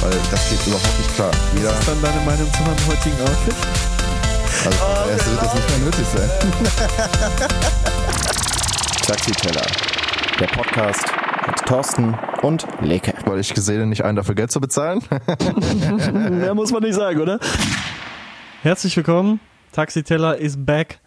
weil das geht überhaupt nicht klar. Jeder Was ist dann deine Meinung zu meinem heutigen Outfit? Also oh, erst wird das nicht mehr nötig sein. Taxiteller, der Podcast mit Thorsten und Leke. Weil ich gesehen nicht einen dafür Geld zu bezahlen. Mehr muss man nicht sagen, oder? Herzlich willkommen. Taxiteller is back.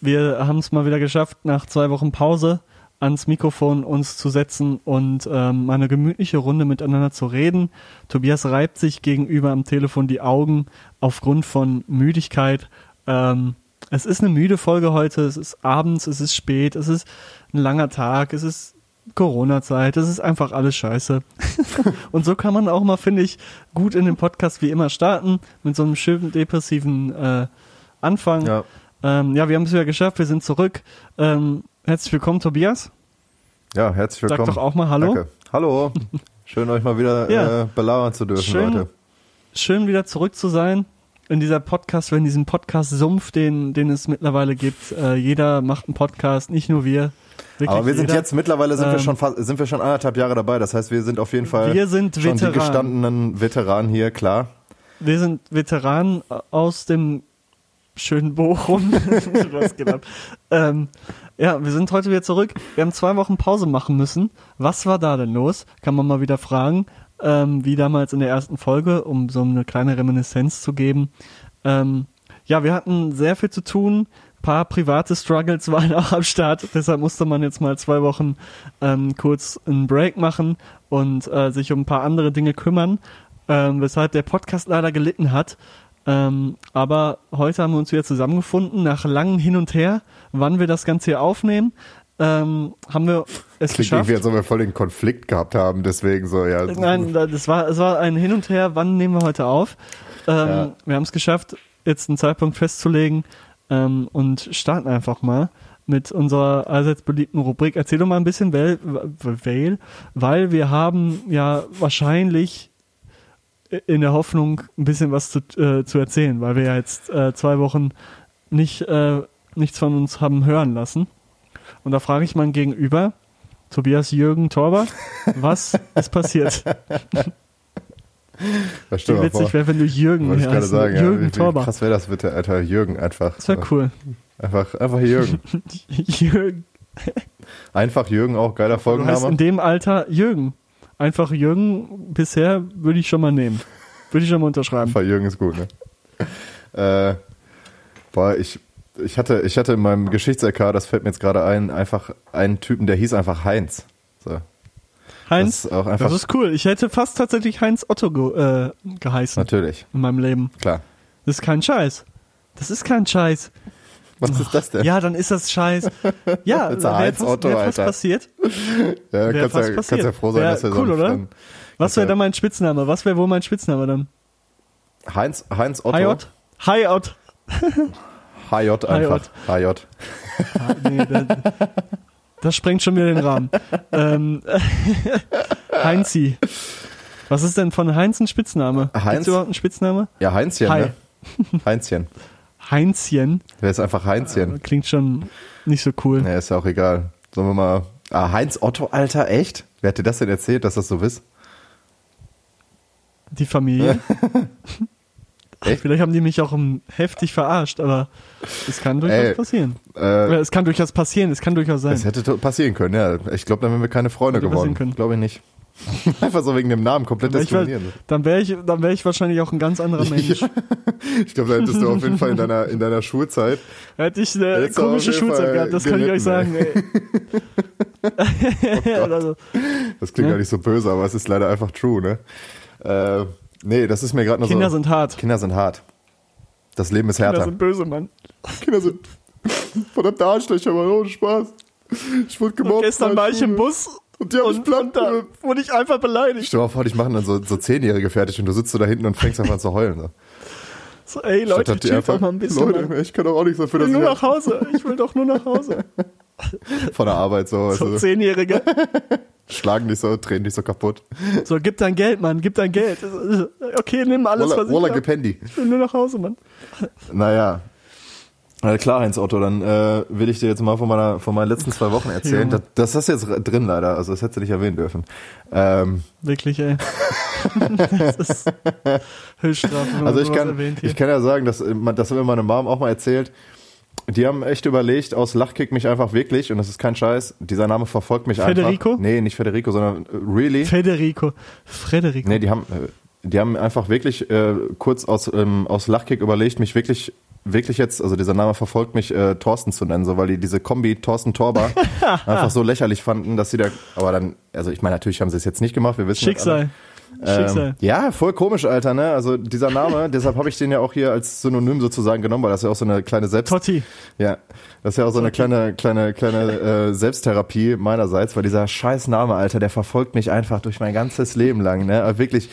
Wir haben es mal wieder geschafft, nach zwei Wochen Pause ans Mikrofon uns zu setzen und ähm, eine gemütliche Runde miteinander zu reden. Tobias reibt sich gegenüber am Telefon die Augen aufgrund von Müdigkeit. Ähm, es ist eine müde Folge heute. Es ist abends, es ist spät, es ist ein langer Tag, es ist Corona-Zeit, es ist einfach alles scheiße. und so kann man auch mal, finde ich, gut in den Podcast wie immer starten, mit so einem schönen depressiven äh, Anfang. Ja. Ähm, ja, wir haben es wieder geschafft, wir sind zurück. Ähm, herzlich willkommen, Tobias. Ja, herzlich willkommen. Sag doch auch mal Hallo. Danke. Hallo. Schön, euch mal wieder ja. äh, belauern zu dürfen, schön, Leute. Schön, wieder zurück zu sein in dieser Podcast, in diesem Podcast-Sumpf, den, den es mittlerweile gibt. Äh, jeder macht einen Podcast, nicht nur wir. Wirklich Aber wir sind jetzt mittlerweile sind ähm, wir schon fast, sind wir schon anderthalb Jahre dabei. Das heißt, wir sind auf jeden Fall wir sind schon Veteran. die gestandenen Veteranen hier, klar. Wir sind Veteranen aus dem schönen Bochum. Ähm, ja, wir sind heute wieder zurück. Wir haben zwei Wochen Pause machen müssen. Was war da denn los? Kann man mal wieder fragen. Ähm, wie damals in der ersten Folge, um so eine kleine Reminiszenz zu geben. Ähm, ja, wir hatten sehr viel zu tun paar private Struggles waren auch am Start. Deshalb musste man jetzt mal zwei Wochen ähm, kurz einen Break machen und äh, sich um ein paar andere Dinge kümmern, ähm, weshalb der Podcast leider gelitten hat. Ähm, aber heute haben wir uns wieder zusammengefunden, nach langem Hin und Her, wann wir das Ganze hier aufnehmen. Ähm, haben wir es Klingt geschafft. irgendwie, als ob wir voll den Konflikt gehabt haben, deswegen so, ja. Nein, das war, es war ein Hin und Her, wann nehmen wir heute auf. Ähm, ja. Wir haben es geschafft, jetzt einen Zeitpunkt festzulegen, ähm, und starten einfach mal mit unserer allseits beliebten Rubrik. Erzähl doch mal ein bisschen, weil, weil, weil wir haben ja wahrscheinlich in der Hoffnung ein bisschen was zu, äh, zu erzählen, weil wir ja jetzt äh, zwei Wochen nicht, äh, nichts von uns haben hören lassen. Und da frage ich mal gegenüber, Tobias Jürgen Torber, was ist passiert? Das stimmt Wie witzig wäre, wenn du Jürgen Wollte ich gerade sagen, Jürgen ja, wie, Torber. Wie krass wäre das bitte, Alter, Jürgen einfach. Das wäre cool. Einfach, einfach Jürgen. Jürgen. Einfach Jürgen auch, geiler Folgenname. Du in dem Alter Jürgen. Einfach Jürgen bisher würde ich schon mal nehmen. Würde ich schon mal unterschreiben. Einfach Jürgen ist gut, ne? äh, boah, ich, ich hatte, ich hatte in meinem Geschichts-LK, das fällt mir jetzt gerade ein, einfach einen Typen, der hieß einfach Heinz. So. Heinz, das ist, auch einfach das ist cool. Ich hätte fast tatsächlich Heinz Otto ge äh, geheißen. Natürlich. In meinem Leben. Klar. Das ist kein Scheiß. Das ist kein Scheiß. Was ist das denn? Ja, dann ist das Scheiß. Ja, wäre Heinz fast, Otto, wär fast passiert. Ja, kannst, fast ja, passiert. kannst ja froh sein, wär dass er cool, so oder? Dann, Was wäre dann mein Spitzname? Was wäre wohl mein Spitzname dann? Heinz, Heinz Otto. Hayot? Hayot. Hayot einfach. Hayot. nee, das, das sprengt schon wieder den Rahmen. ähm, Heinzi. Was ist denn von Heinz ein Spitzname? Heinz? Gibt's überhaupt einen Spitzname? Ja, Heinzchen, Hi. ne? Heinzchen. Heinzchen. Der ist einfach Heinzchen. Klingt schon nicht so cool. Ja, ist ja auch egal. Sollen wir mal. Ah, Heinz Otto, Alter, echt? Wer hat dir das denn erzählt, dass das so ist? Die Familie. Echt? Vielleicht haben die mich auch heftig verarscht, aber es kann durchaus Ey, passieren. Äh, es kann durchaus passieren, es kann durchaus sein. Es hätte passieren können, ja. Ich glaube, dann wären wir keine Freunde hätte geworden. Glaube ich nicht. Einfach so wegen dem Namen komplett diskriminieren. Dann wäre ich, dann wäre ich wahrscheinlich auch ein ganz anderer Mensch. Ja. Ich glaube, da hättest du auf jeden Fall in deiner, in deiner Schulzeit. Hätte ich eine komische Schulzeit gehabt, das kann ich euch sagen, ey. oh also, das klingt ja? gar nicht so böse, aber es ist leider einfach true, ne? Äh, nee, das ist mir gerade nur Kinder so. Kinder sind hart. Kinder sind hart. Das Leben ist härter. Kinder sind böse, Mann. Kinder sind verdammte Arschlöcher, aber ohne Spaß. Ich wurde gemobbt. Und gestern war ich im Bus Und die haben mich Und, platt und da wurde ich einfach beleidigt. Stell dir mal vor, dich machen dann so, so Zehnjährige fertig und du sitzt so da hinten und fängst einfach an zu heulen. So. So, ey Leute, Statt chill doch mal ein bisschen. Leute, Mann. ich kann doch auch nichts dafür, Ich will dass nur ich nach Hause. Ich will doch nur nach Hause. von der Arbeit so, So also, Zehnjährige. schlagen dich so, drehen dich so kaputt. So, gib dein Geld, Mann, gib dein Geld. Okay, nimm alles, Walla, was ich Walla, hab. gib Handy. Ich will nur nach Hause, Mann. Naja. Na klar, Heinz Otto, dann äh, will ich dir jetzt mal von meiner von meinen letzten zwei Wochen erzählen. Junge. Das, das ist jetzt drin leider, also das hättest du nicht erwähnen dürfen. Ähm, Wirklich, ey. das ist Höchststrafe, also ich kann, ich kann ja sagen, dass, das hat mir meine Mom auch mal erzählt. Die haben echt überlegt, aus Lachkick mich einfach wirklich, und das ist kein Scheiß, dieser Name verfolgt mich Federico? einfach. Nee, nicht Federico, sondern äh, really. Federico. Frederico. Nee, die haben, äh, die haben einfach wirklich äh, kurz aus, ähm, aus Lachkick überlegt, mich wirklich, wirklich jetzt, also dieser Name verfolgt mich, äh, Thorsten zu nennen, so weil die diese Kombi Thorsten Torber einfach so lächerlich fanden, dass sie da, aber dann, also ich meine, natürlich haben sie es jetzt nicht gemacht, wir wissen. Schicksal. Schicksal. Ähm, ja, voll komisch, Alter, ne? Also dieser Name, deshalb habe ich den ja auch hier als Synonym sozusagen genommen, weil das ja auch so eine kleine Selbst... Totti. Ja, das ist ja auch so eine kleine, kleine, kleine äh, Selbsttherapie meinerseits, weil dieser scheiß Name, Alter, der verfolgt mich einfach durch mein ganzes Leben lang, ne? Aber Wirklich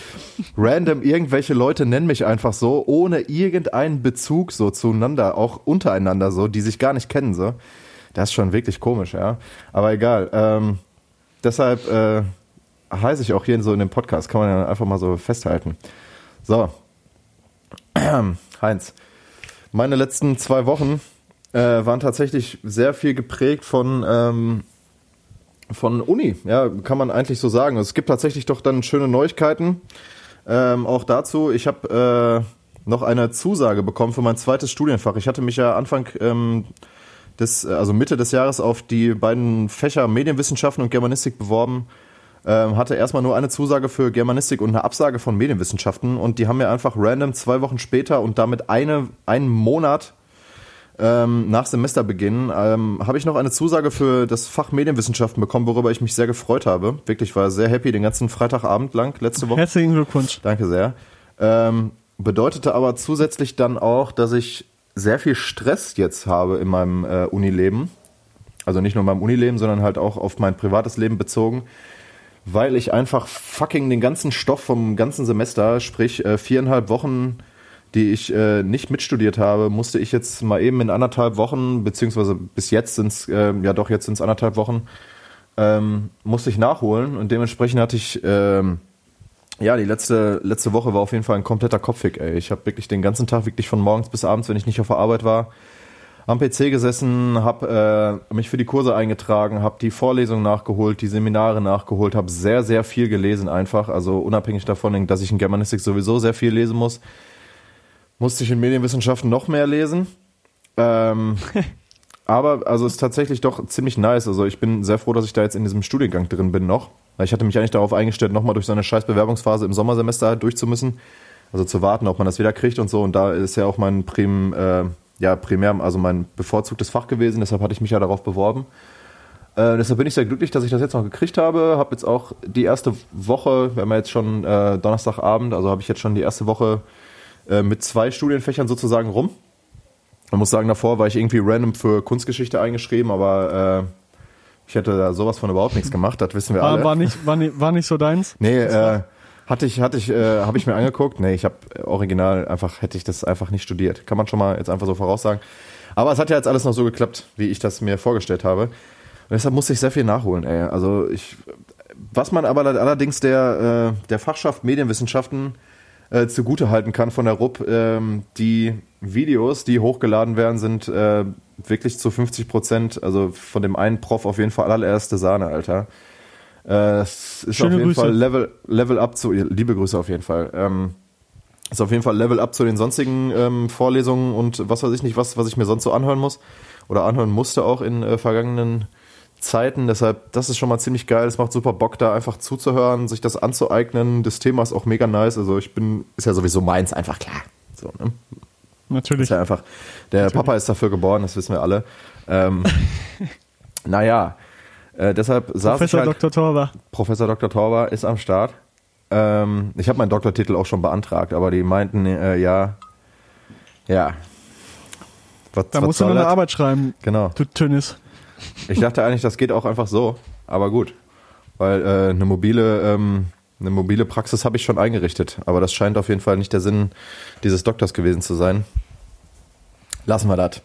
random, irgendwelche Leute nennen mich einfach so, ohne irgendeinen Bezug so zueinander, auch untereinander so, die sich gar nicht kennen, so. Das ist schon wirklich komisch, ja. Aber egal. Ähm, deshalb äh, heiße ich auch hier so in dem Podcast, kann man ja einfach mal so festhalten. So. Heinz, meine letzten zwei Wochen äh, waren tatsächlich sehr viel geprägt von, ähm, von Uni. Ja, kann man eigentlich so sagen. Es gibt tatsächlich doch dann schöne Neuigkeiten. Ähm, auch dazu, ich habe äh, noch eine Zusage bekommen für mein zweites Studienfach. Ich hatte mich ja Anfang ähm, des, also Mitte des Jahres auf die beiden Fächer Medienwissenschaften und Germanistik beworben. Ähm, hatte erstmal nur eine Zusage für Germanistik und eine Absage von Medienwissenschaften und die haben mir einfach random zwei Wochen später und damit eine, einen Monat ähm, nach Semesterbeginn ähm, habe ich noch eine Zusage für das Fach Medienwissenschaften bekommen, worüber ich mich sehr gefreut habe. Wirklich war sehr happy den ganzen Freitagabend lang letzte Woche. Herzlichen Glückwunsch. Danke sehr. Ähm, bedeutete aber zusätzlich dann auch, dass ich sehr viel Stress jetzt habe in meinem äh, Unileben. Also nicht nur in meinem Unileben, sondern halt auch auf mein privates Leben bezogen. Weil ich einfach fucking den ganzen Stoff vom ganzen Semester, sprich äh, viereinhalb Wochen, die ich äh, nicht mitstudiert habe, musste ich jetzt mal eben in anderthalb Wochen, beziehungsweise bis jetzt sind es, äh, ja doch, jetzt sind es anderthalb Wochen, ähm, musste ich nachholen und dementsprechend hatte ich ähm, ja, die letzte, letzte Woche war auf jeden Fall ein kompletter Kopfhick, ey. Ich habe wirklich den ganzen Tag, wirklich von morgens bis abends, wenn ich nicht auf der Arbeit war, am PC gesessen, habe äh, mich für die Kurse eingetragen, habe die Vorlesungen nachgeholt, die Seminare nachgeholt, habe sehr, sehr viel gelesen einfach. Also unabhängig davon, dass ich in Germanistik sowieso sehr viel lesen muss, musste ich in Medienwissenschaften noch mehr lesen. Ähm, aber also es ist tatsächlich doch ziemlich nice. Also ich bin sehr froh, dass ich da jetzt in diesem Studiengang drin bin noch. Ich hatte mich eigentlich darauf eingestellt, nochmal durch so eine scheiß Bewerbungsphase im Sommersemester durchzumüssen. Also zu warten, ob man das wieder kriegt und so. Und da ist ja auch mein Prim, äh, ja, primär, also mein bevorzugtes Fach gewesen. Deshalb hatte ich mich ja darauf beworben. Äh, deshalb bin ich sehr glücklich, dass ich das jetzt noch gekriegt habe. Habe jetzt auch die erste Woche, wir haben ja jetzt schon äh, Donnerstagabend, also habe ich jetzt schon die erste Woche äh, mit zwei Studienfächern sozusagen rum. Man muss sagen, davor war ich irgendwie random für Kunstgeschichte eingeschrieben, aber äh, ich hätte da sowas von überhaupt nichts gemacht, das wissen wir alle. War, war, nicht, war, nicht, war nicht so deins? Nee, äh, hatte ich, hatte ich, äh, habe ich mir angeguckt. Nee, ich habe original einfach, hätte ich das einfach nicht studiert. Kann man schon mal jetzt einfach so voraussagen. Aber es hat ja jetzt alles noch so geklappt, wie ich das mir vorgestellt habe. Und deshalb musste ich sehr viel nachholen, ey. Also ich, was man aber allerdings der, äh, der Fachschaft Medienwissenschaften äh, zugute halten kann von der RUP, ähm, die Videos, die hochgeladen werden, sind äh, wirklich zu 50 Prozent, also von dem einen Prof auf jeden Fall allererste Sahne, Alter. Äh, es ist Schöne auf jeden Grüße. Fall Level, Level up zu, liebe Grüße auf jeden Fall. Ähm, ist auf jeden Fall Level up zu den sonstigen ähm, Vorlesungen und was weiß ich nicht, was, was ich mir sonst so anhören muss oder anhören musste auch in äh, vergangenen Zeiten. Deshalb, das ist schon mal ziemlich geil. Es macht super Bock, da einfach zuzuhören, sich das anzueignen. Das Thema ist auch mega nice. Also ich bin, ist ja sowieso meins, einfach klar. So, ne? Natürlich. Ist ja einfach, der Papa ist dafür geboren, das wissen wir alle. Ähm, naja, äh, deshalb saß Professor ich halt, Dr. Torber. Professor Dr. Torber ist am Start. Ähm, ich habe meinen Doktortitel auch schon beantragt, aber die meinten, äh, ja, ja. Was, Da was musst du noch eine? Arbeit schreiben, Genau. du Tünnis. Ich dachte eigentlich, das geht auch einfach so, aber gut. weil äh, eine mobile ähm, eine mobile Praxis habe ich schon eingerichtet, aber das scheint auf jeden Fall nicht der Sinn dieses Doktors gewesen zu sein. Lassen wir das.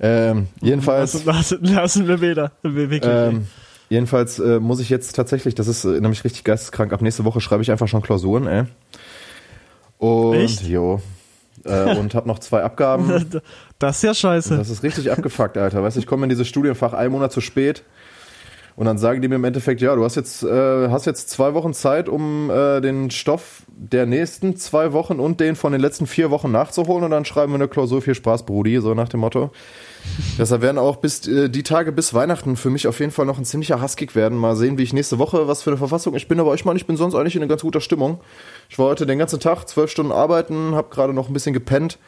Ähm, jedenfalls. Lassen, lassen, lassen wir wieder. Ähm, jedenfalls äh, muss ich jetzt tatsächlich, das ist äh, nämlich richtig geisteskrank, ab nächste Woche schreibe ich einfach schon Klausuren, ey. Und Echt? jo. Äh, und habe noch zwei Abgaben. das ist ja scheiße. Das ist richtig abgefuckt, Alter. Weißt du, ich komme in dieses Studienfach einen Monat zu spät. Und dann sagen die mir im Endeffekt, ja, du hast jetzt, äh, hast jetzt zwei Wochen Zeit, um äh, den Stoff der nächsten zwei Wochen und den von den letzten vier Wochen nachzuholen und dann schreiben wir eine Klausur. Viel Spaß, Brudi, so nach dem Motto. Deshalb werden auch bis äh, die Tage bis Weihnachten für mich auf jeden Fall noch ein ziemlicher Hasskick werden. Mal sehen, wie ich nächste Woche, was für eine Verfassung ich bin. Aber ich meine, ich bin sonst eigentlich in einer ganz guter Stimmung. Ich war heute den ganzen Tag zwölf Stunden arbeiten, habe gerade noch ein bisschen gepennt.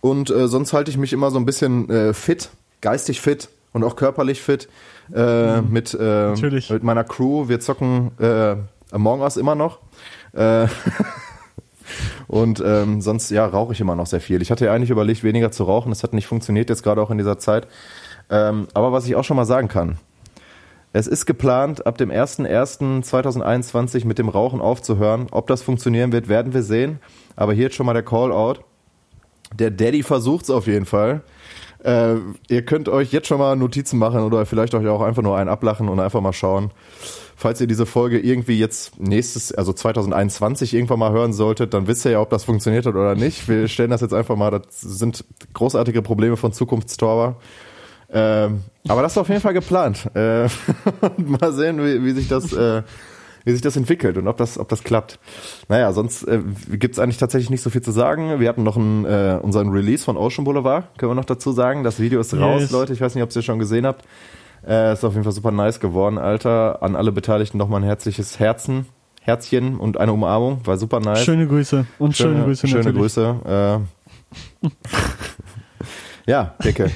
Und äh, sonst halte ich mich immer so ein bisschen äh, fit, geistig fit und auch körperlich fit äh, mit, äh, mit meiner Crew. Wir zocken äh, Among Us immer noch. Äh, und ähm, sonst, ja, rauche ich immer noch sehr viel. Ich hatte ja eigentlich überlegt, weniger zu rauchen. Das hat nicht funktioniert, jetzt gerade auch in dieser Zeit. Ähm, aber was ich auch schon mal sagen kann, es ist geplant, ab dem 01.01.2021 mit dem Rauchen aufzuhören. Ob das funktionieren wird, werden wir sehen. Aber hier jetzt schon mal der Call-out. Der Daddy versucht's auf jeden Fall. Äh, ihr könnt euch jetzt schon mal Notizen machen oder vielleicht euch auch einfach nur einen ablachen und einfach mal schauen. Falls ihr diese Folge irgendwie jetzt nächstes, also 2021 irgendwann mal hören solltet, dann wisst ihr ja, ob das funktioniert hat oder nicht. Wir stellen das jetzt einfach mal, das sind großartige Probleme von Zukunftstorber. Ähm, aber das ist auf jeden Fall geplant. Äh, mal sehen, wie, wie sich das, äh, wie sich das entwickelt und ob das, ob das klappt. Naja, sonst äh, gibt es eigentlich tatsächlich nicht so viel zu sagen. Wir hatten noch einen, äh, unseren Release von Ocean Boulevard, können wir noch dazu sagen. Das Video ist raus, Yes. Leute. Ich weiß nicht, ob ihr es schon gesehen habt. Äh, ist auf jeden Fall super nice geworden, Alter. An alle Beteiligten nochmal ein herzliches Herzen, Herzchen und eine Umarmung. War super nice. Schöne Grüße. Und schöne, Grüße schöne natürlich. Grüße. Äh, ja, Dicke.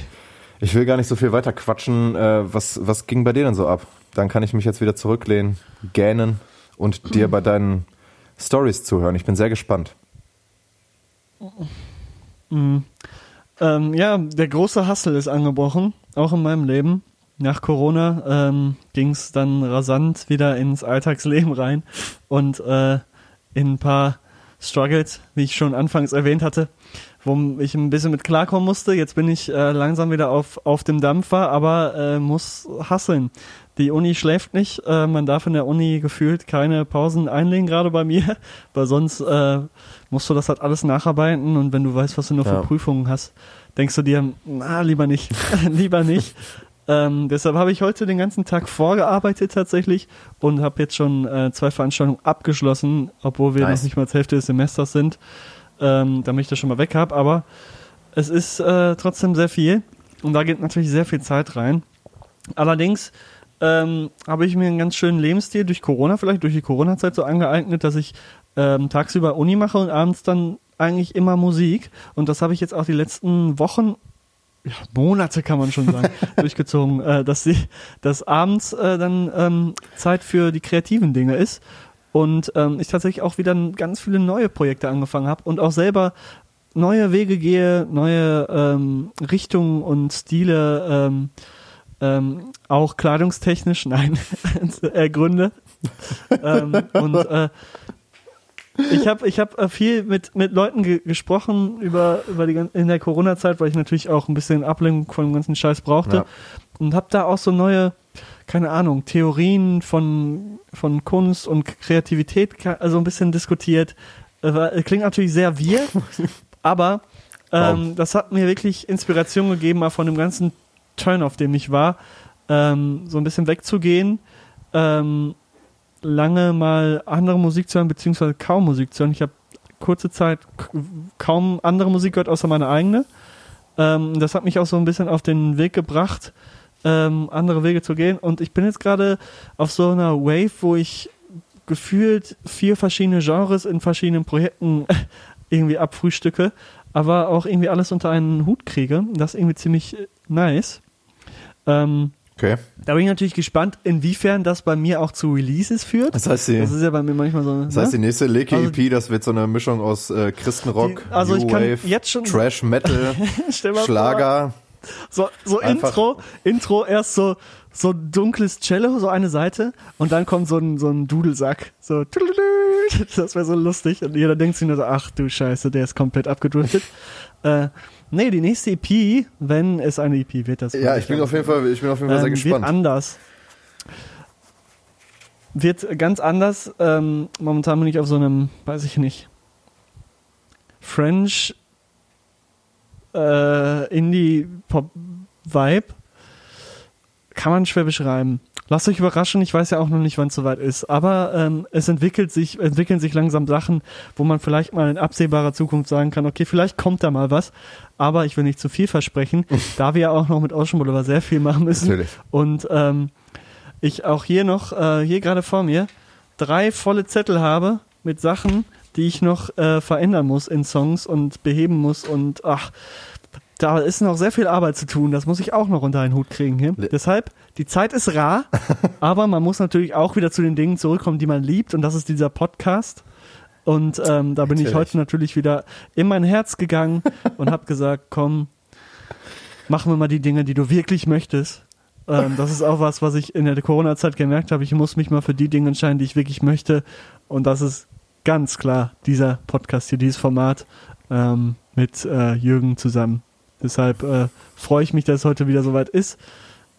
Ich will gar nicht so viel weiter quatschen. Äh, was, was ging bei dir denn so ab? Dann kann ich mich jetzt wieder zurücklehnen, gähnen und dir bei deinen Stories zuhören. Ich bin sehr gespannt. Mhm. Ähm, ja, der große Hassel ist angebrochen, auch in meinem Leben. Nach Corona ähm, ging es dann rasant wieder ins Alltagsleben rein und äh, in ein paar Struggles, wie ich schon anfangs erwähnt hatte, wo ich ein bisschen mit klarkommen musste. Jetzt bin ich äh, langsam wieder auf, auf dem Dampfer, aber äh, muss hasseln. Die Uni schläft nicht. Äh, man darf in der Uni gefühlt keine Pausen einlegen, gerade bei mir, weil sonst äh, musst du das halt alles nacharbeiten und wenn du weißt, was du noch Ja. für Prüfungen hast, denkst du dir, na, lieber nicht, lieber nicht. Ähm, deshalb habe ich heute den ganzen Tag vorgearbeitet tatsächlich und habe jetzt schon äh, zwei Veranstaltungen abgeschlossen, obwohl wir Nice. noch nicht mal zur Hälfte des Semesters sind, ähm, damit ich das schon mal weg habe. Aber es ist äh, trotzdem sehr viel und da geht natürlich sehr viel Zeit rein. Allerdings ähm, habe ich mir einen ganz schönen Lebensstil durch Corona, vielleicht durch die Corona-Zeit so angeeignet, dass ich ähm, tagsüber Uni mache und abends dann eigentlich immer Musik. Und das habe ich jetzt auch die letzten Wochen, ja, Monate kann man schon sagen, durchgezogen, äh, dass, sie, dass abends äh, dann ähm, Zeit für die kreativen Dinge ist. Und ähm, ich tatsächlich auch wieder ganz viele neue Projekte angefangen habe und auch selber neue Wege gehe, neue ähm, Richtungen und Stile ähm, ähm, auch kleidungstechnisch, nein, ergründe. ähm, und äh, ich habe ich hab äh, viel mit, mit Leuten ge gesprochen über, über die, in der Corona-Zeit, weil ich natürlich auch ein bisschen Ablenkung von dem ganzen Scheiß brauchte. Ja. Und habe da auch so neue, keine Ahnung, Theorien von, von Kunst und Kreativität, also ein bisschen diskutiert. Äh, war- Klingt natürlich sehr wir, aber ähm, Warum? das hat mir wirklich Inspiration gegeben, mal von dem ganzen Turn, auf dem ich war, ähm, so ein bisschen wegzugehen, ähm, lange mal andere Musik zu hören, beziehungsweise kaum Musik zu hören. Ich habe kurze Zeit kaum andere Musik gehört, außer meine eigene. Ähm, das hat mich auch so ein bisschen auf den Weg gebracht, ähm, andere Wege zu gehen. Und ich bin jetzt gerade auf so einer Wave, wo ich gefühlt vier verschiedene Genres in verschiedenen Projekten irgendwie abfrühstücke, aber auch irgendwie alles unter einen Hut kriege. Das ist irgendwie ziemlich äh, nice. Ähm, Okay. da bin ich natürlich gespannt, inwiefern das bei mir auch zu Releases führt. Das heißt, die, Das ist ja bei mir manchmal so. das heißt, die ne? nächste Leke-EP, Also- das wird so eine Mischung aus äh, Christenrock, Die- also New ich Wave, jetzt schon- Trash Metal, Schlager. So, so Einfach- Intro, Intro erst so, so dunkles Cello, so eine Seite und dann kommt so ein, so ein Dudelsack. So, das wäre so lustig und jeder denkt sich nur so, ach du Scheiße, der ist komplett abgedriftet. äh, nee, die nächste EP, wenn es eine EP wird, das Ja, ich bin auf jeden Fall, ich bin auf jeden Fall sehr ähm, wird gespannt. anders. Wird ganz anders. Ähm, momentan bin ich auf so einem, weiß ich nicht, French äh, Indie-Pop-Vibe. Kann man schwer beschreiben. Lasst euch überraschen, ich weiß ja auch noch nicht, wann es soweit ist. Aber ähm, es entwickelt sich, entwickeln sich langsam Sachen, wo man vielleicht mal in absehbarer Zukunft sagen kann, okay, vielleicht kommt da mal was. Aber ich will nicht zu viel versprechen, da wir ja auch noch mit Ocean Boulevard sehr viel machen müssen. Natürlich. Und ähm, ich auch hier noch, äh, hier gerade vor mir, drei volle Zettel habe mit Sachen, die ich noch äh, verändern muss in Songs und beheben muss. Und ach, da ist noch sehr viel Arbeit zu tun. Das muss ich auch noch unter einen Hut kriegen hier. Le- Deshalb, die Zeit ist rar, aber man muss natürlich auch wieder zu den Dingen zurückkommen, die man liebt. Und das ist dieser Podcast. Und ähm, da bin ich Natürlich. heute natürlich wieder in mein Herz gegangen und habe gesagt, komm, machen wir mal die Dinge, die du wirklich möchtest. Ähm, das ist auch was, was ich in der Corona-Zeit gemerkt habe. Ich muss mich mal für die Dinge entscheiden, die ich wirklich möchte. Und das ist ganz klar dieser Podcast hier, dieses Format ähm, mit äh, Jürgen zusammen. Deshalb äh, freue ich mich, dass es heute wieder soweit ist.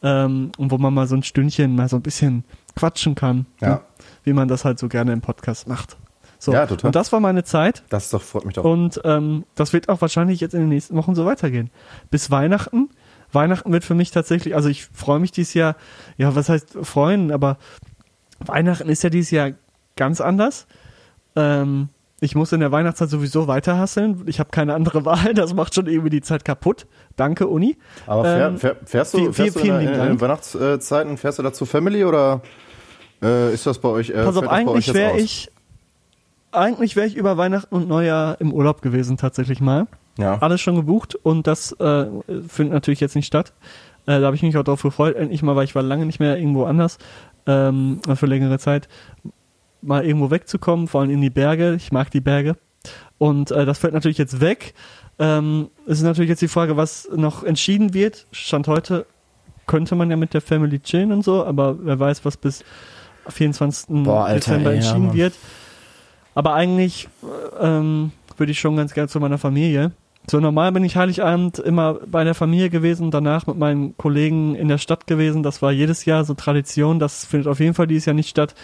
Ähm, und wo man mal so ein Stündchen mal so ein bisschen quatschen kann. Ja. ne? Wie man das halt so gerne im Podcast macht. So. Ja, total. Und das war meine Zeit. Das doch, freut mich doch. Und ähm, das wird auch wahrscheinlich jetzt in den nächsten Wochen so weitergehen. Bis Weihnachten. Weihnachten wird für mich tatsächlich, also ich freue mich dieses Jahr, ja, was heißt freuen, aber Weihnachten ist ja dieses Jahr ganz anders. Ähm, ich muss in der Weihnachtszeit sowieso weiter hasseln. Ich habe keine andere Wahl. Das macht schon irgendwie die Zeit kaputt. Danke, Uni. Aber fähr, ähm, fähr, fährst du, viel- fährst du in, in, in. Weihnachtszeiten, fährst du dazu Family oder äh, ist das bei euch? Äh, Pass auf, eigentlich wäre ich, eigentlich wäre ich über Weihnachten und Neujahr im Urlaub gewesen, tatsächlich mal. Ja. alles schon gebucht und das äh, findet natürlich jetzt nicht statt. Äh, da habe ich mich auch darauf gefreut, endlich mal, weil ich war lange nicht mehr irgendwo anders ähm, für längere Zeit, mal irgendwo wegzukommen, vor allem in die Berge. Ich mag die Berge. Und äh, das fällt natürlich jetzt weg. Ähm, es ist natürlich jetzt die Frage, was noch entschieden wird. Stand heute könnte man ja mit der Family chillen und so, aber wer weiß, was bis 24. Boah, Alter, Dezember ja, entschieden Mann. wird. Aber eigentlich äh, ähm, würde ich schon ganz gerne zu meiner Familie. So normal bin ich Heiligabend immer bei der Familie gewesen, danach mit meinen Kollegen in der Stadt gewesen. Das war jedes Jahr so Tradition. Das findet auf jeden Fall dieses Jahr nicht statt.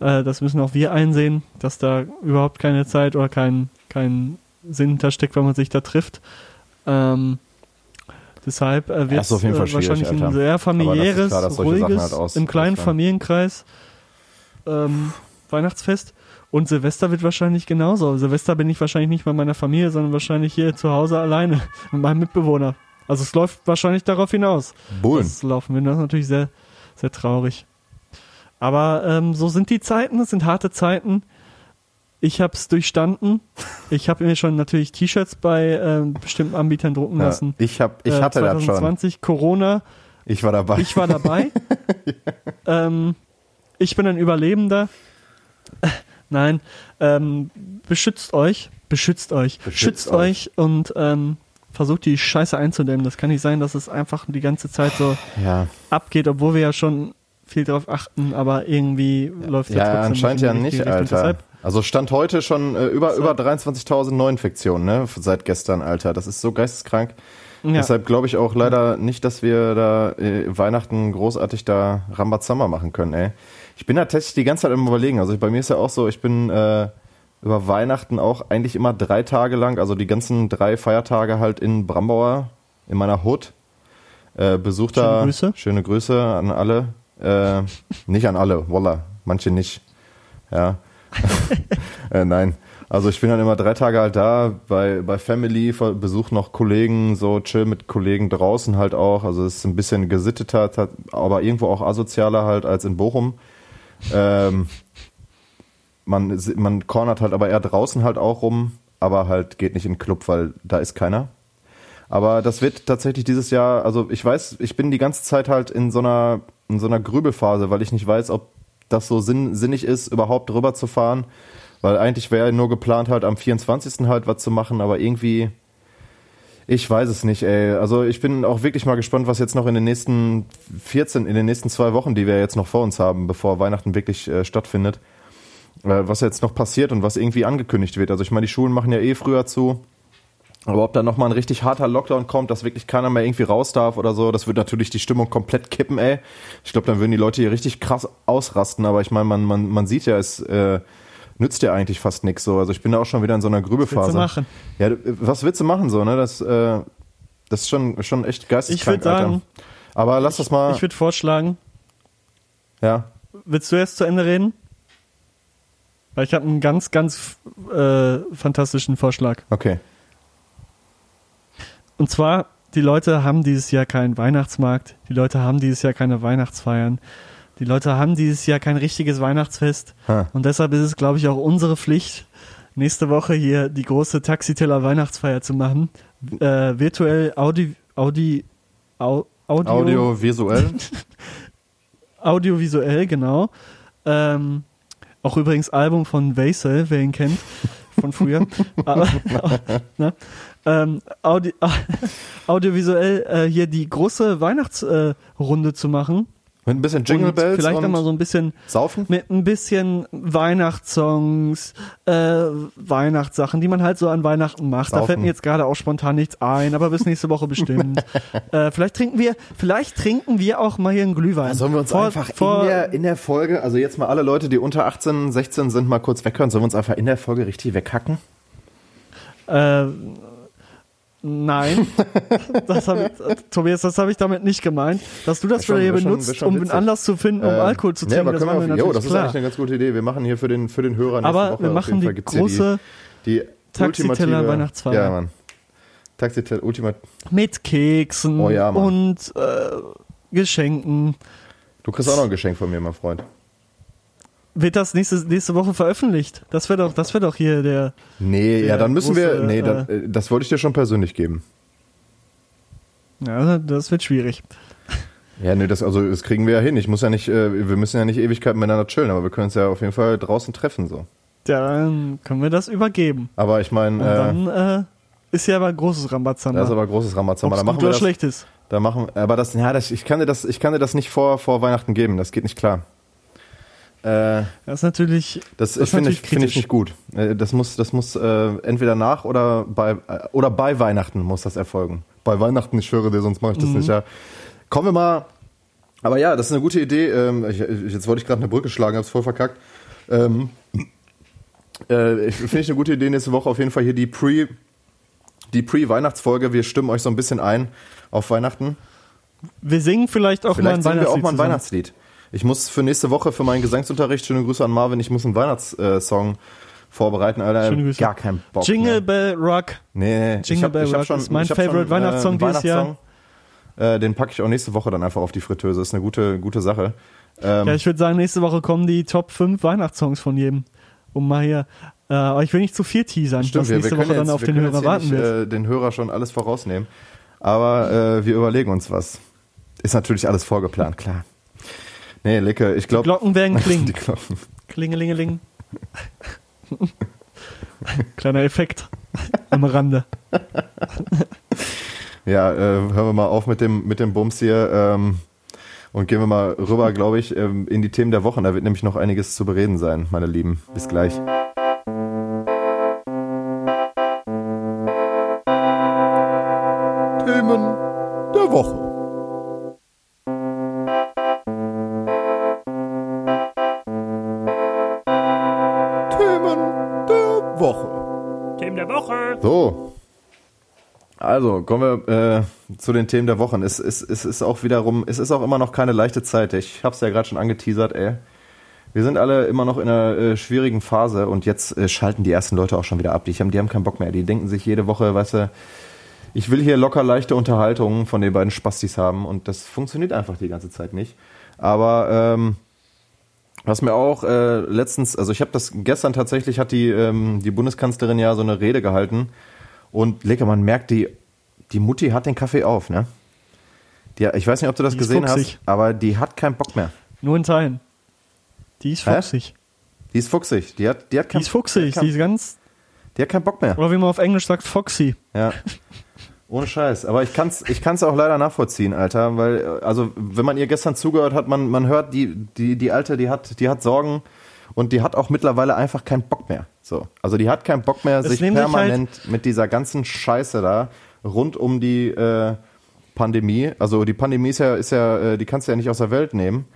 Äh, das müssen auch wir einsehen, dass da überhaupt keine Zeit oder kein, kein Sinn hintersteckt, wenn man sich da trifft. Ähm, deshalb äh, wird ist auf jeden Fall äh, wahrscheinlich ein Alter. sehr Aber familiäres, klar, Sachen ruhiges, halt aus- im kleinen. Familienkreis ähm, Weihnachtsfest. Und Silvester wird wahrscheinlich genauso. Silvester bin ich wahrscheinlich nicht bei meiner Familie, sondern wahrscheinlich hier zu Hause alleine mit meinem Mitbewohner. Also es läuft wahrscheinlich darauf hinaus. Bullen. Das laufen wir. Das ist natürlich sehr, sehr traurig. Aber ähm, so sind die Zeiten, es sind harte Zeiten. Ich habe es durchstanden. Ich habe mir schon natürlich T-Shirts bei ähm, bestimmten Anbietern drucken Ja, lassen. ich hab, ich Äh, hatte das schon. 2020, Corona, Ich war dabei. ich war dabei. ähm, ich bin ein Überlebender. Nein, ähm, beschützt euch, beschützt euch, Beschützt schützt euch und ähm, versucht die Scheiße einzudämmen. Das kann nicht sein, dass es einfach die ganze Zeit so ja, abgeht, obwohl wir ja schon viel drauf achten, aber irgendwie läuft ja trotzdem anscheinend in ja nicht. Alter. Also stand heute schon äh, über, So. über 23.000 Neuinfektionen, ne? Seit gestern, Alter. Das ist so geisteskrank. ja, Deshalb glaube ich auch leider nicht, dass wir da äh, Weihnachten großartig da Rambazamba machen können, ey. Ich bin da tatsächlich die ganze Zeit im Überlegen. Also bei mir ist ja auch so, ich bin äh, über Weihnachten auch eigentlich immer drei Tage lang, also die ganzen drei Feiertage halt in Brambauer, in meiner Hut. Äh, besucht Schöne da. Grüße. Schöne Grüße an alle. Äh, nicht an alle, voila. Manche nicht. Ja. äh, nein. Also ich bin dann immer drei Tage halt da bei, bei Family, besuche noch Kollegen, so chill mit Kollegen draußen halt auch. Also es ist ein bisschen gesitteter, aber irgendwo auch asozialer halt als in Bochum. Ähm, man, man cornert halt aber eher draußen halt auch rum, aber halt geht nicht in den Club, weil da ist keiner. Aber das wird tatsächlich dieses Jahr, also ich weiß, ich bin die ganze Zeit halt in so einer, in so einer Grübelphase, weil ich nicht weiß, ob das so sinn, sinnig ist, überhaupt rüber zu fahren. Weil eigentlich wäre nur geplant, halt am 24. halt was zu machen, aber irgendwie, Ich weiß es nicht, ey. Also ich bin auch wirklich mal gespannt, was jetzt noch in den nächsten 14, in den nächsten zwei Wochen, die wir jetzt noch vor uns haben, bevor Weihnachten wirklich äh, stattfindet, äh, was jetzt noch passiert und was irgendwie angekündigt wird. Also ich meine, die Schulen machen ja eh früher zu. Aber ob da nochmal ein richtig harter Lockdown kommt, dass wirklich keiner mehr irgendwie raus darf oder so, das wird natürlich die Stimmung komplett kippen, ey. Ich glaube, dann würden die Leute hier richtig krass ausrasten. Aber ich meine, man, man, man sieht ja, es äh, nützt ja eigentlich fast nichts so. Also ich bin da auch schon wieder in so einer Grübephase. Was willst du machen? Ja, was willst du machen so, ne? Das, äh, das ist schon, schon echt geisteskrank, Ich würd sagen- Alter. Aber lass das mal. Ich würde vorschlagen, ja. willst du erst zu Ende reden? Weil ich habe einen ganz, ganz äh, fantastischen Vorschlag. Okay. Und zwar, die Leute haben dieses Jahr keinen Weihnachtsmarkt, die Leute haben dieses Jahr keine Weihnachtsfeiern, die Leute haben dieses Jahr kein richtiges Weihnachtsfest. Ha. Und deshalb ist es, glaube ich, auch unsere Pflicht, nächste Woche hier die große Taxiteller Weihnachtsfeier zu machen. Äh, virtuell Audi, Audi, Au, Audio, Audiovisuell. audiovisuell, genau. Ähm, auch übrigens Album von Vaisel, wer ihn kennt, von früher. Aber, ne? Ähm, Audi audiovisuell äh, hier die große Weihnachtsrunde äh, zu machen. Mit ein bisschen Jingle und Bells vielleicht und nochmal so ein bisschen Saufen. mit ein bisschen Weihnachtssongs, äh, Weihnachtssachen, die man halt so an Weihnachten macht. Da Saufen. fällt mir jetzt gerade auch spontan nichts ein, aber bis nächste Woche bestimmt. äh, vielleicht trinken wir, vielleicht trinken wir auch mal hier einen Glühwein. Sollen wir uns Vor- einfach vor, in, der, in der Folge, also jetzt mal alle Leute, die unter 18, 16 sind, mal kurz weghören, sollen wir uns einfach in der Folge richtig weghacken? Äh, nein, das ich, Tobias, das habe ich damit nicht gemeint. Dass du das Schon- hier benutzt, schon um einen. Anlass zu finden, um Ähm, Alkohol zu nee, trinken, aber das wir, natürlich jo, das ist klar. eigentlich eine ganz gute Idee. Wir machen hier für den, für den Hörer nächste Aber Woche wir machen die große die, die Taxiteller Weihnachtsfeier. Ja, Mann. Taxiteller Ultimat. mit Keksen Oh ja, und äh, Geschenken. Du kriegst auch noch ein Geschenk von mir, mein Freund. Wird das nächste, nächste Woche veröffentlicht? Das wäre doch, das wäre doch hier der. Nee, Der ja, dann müssen wir. große, Nee, dann, äh, das wollte ich dir schon persönlich geben. Ja, das wird schwierig. Ja, nee, das, also, das kriegen wir ja hin. Ich muss ja nicht, äh, wir müssen ja nicht Ewigkeiten miteinander chillen, aber wir können uns ja auf jeden Fall draußen treffen, so. Dann können wir das übergeben. Aber ich meine, äh, dann äh, ist ja aber großes Rambazamba. das ist aber großes Ramazamba. Ob's Da machen gut wir oder das, schlecht ist. da machen, aber das, ja, das, ich kann dir das, ich kann dir das nicht vor, vor Weihnachten geben. Das geht nicht klar. Äh, Das ist natürlich. das Das finde ich, finde ich nicht gut. Äh, Das muss, das muss äh, entweder nach oder bei äh, oder bei Weihnachten muss das erfolgen. Bei Weihnachten, ich schwöre dir, sonst mache ich das Mhm. nicht. Ja. Kommen wir mal. Aber ja, das ist eine gute Idee. Ähm, ich, jetzt wollte ich gerade eine Brücke schlagen, hab's voll verkackt. Ähm, äh, Finde ich eine gute Idee, nächste Woche auf jeden Fall hier die Pre, die Pre-Weihnachtsfolge. Wir stimmen euch so ein bisschen ein auf Weihnachten. Wir singen vielleicht auch Vielleicht mal ein singen wir auch mal ein zusammen. Weihnachtslied. Ich muss für nächste Woche für meinen Gesangsunterricht, schöne Grüße an Marvin, ich muss einen Weihnachtssong vorbereiten, Alter. Schöne Grüße. Gar keinen Bock. Jingle mehr. Bell Rock. Nee, nee. Jingle Bell Rock ist mein ich hab favorite schon, Weihnachtssong einen dieses Jahr. Weihnachtssong. Äh, den packe ich auch nächste Woche dann einfach auf die Fritteuse. Ist eine gute, gute Sache. Ähm, Ja, ich würde sagen, nächste Woche kommen die Top 5 Weihnachtssongs von jedem. Um mal hier. Äh, aber ich will nicht zu viel teasern, stimmt, was wir, wir nächste können Woche jetzt, dann auf wir den Hörer warten wird. äh, den Hörer schon alles vorausnehmen. Aber äh, wir überlegen uns was. Ist natürlich alles vorgeplant, klar. Nee, Licke, ich glaube. Glocken werden Die klingen. Glocken. Klingelingeling. Kleiner Effekt am Rande. Ja, äh, hören wir mal auf mit dem, mit dem Bums hier ähm, und gehen wir mal rüber, glaube ich, ähm, in die Themen der Woche. Da wird nämlich noch einiges zu bereden sein, meine Lieben. Bis gleich. Also, kommen wir äh, zu den Themen der Wochen. Es, es, es ist auch wiederum, es ist auch immer noch keine leichte Zeit. Ich hab's ja gerade schon angeteasert, ey. Wir sind alle immer noch in einer äh, schwierigen Phase und jetzt äh, schalten die ersten Leute auch schon wieder ab. Die haben, die haben keinen Bock mehr. Die denken sich jede Woche, weißt du, ich will hier locker leichte Unterhaltungen von den beiden Spastis haben und das funktioniert einfach die ganze Zeit nicht. Aber ähm, was mir auch äh, letztens, also ich habe das gestern tatsächlich hat die ähm, die Bundeskanzlerin ja so eine Rede gehalten und Lecker, man merkt die die Mutti hat den Kaffee auf, ne? Die, ich weiß nicht, ob du das Die gesehen hast, aber die hat keinen Bock mehr. Nur in Teilen. Die ist Hä? fuchsig. Die ist fuchsig. Die hat die hat Die keinen ist fuchsig. Die Die ist ganz, die hat keinen Bock mehr. oder wie man auf Englisch sagt, foxy. Ja. Ohne Scheiß. Aber ich kann's, ich kann's auch leider nachvollziehen, Alter, weil, also, wenn man ihr gestern zugehört hat, man, man hört, die, die, die Alte, die hat, die hat Sorgen und die hat auch mittlerweile einfach keinen Bock mehr. So. Also, die hat keinen Bock mehr, Es sich sich permanent mit dieser ganzen Scheiße da rund um die, äh, Pandemie. Also, die Pandemie ist ja, ist ja, äh, die kannst du ja nicht aus der Welt nehmen.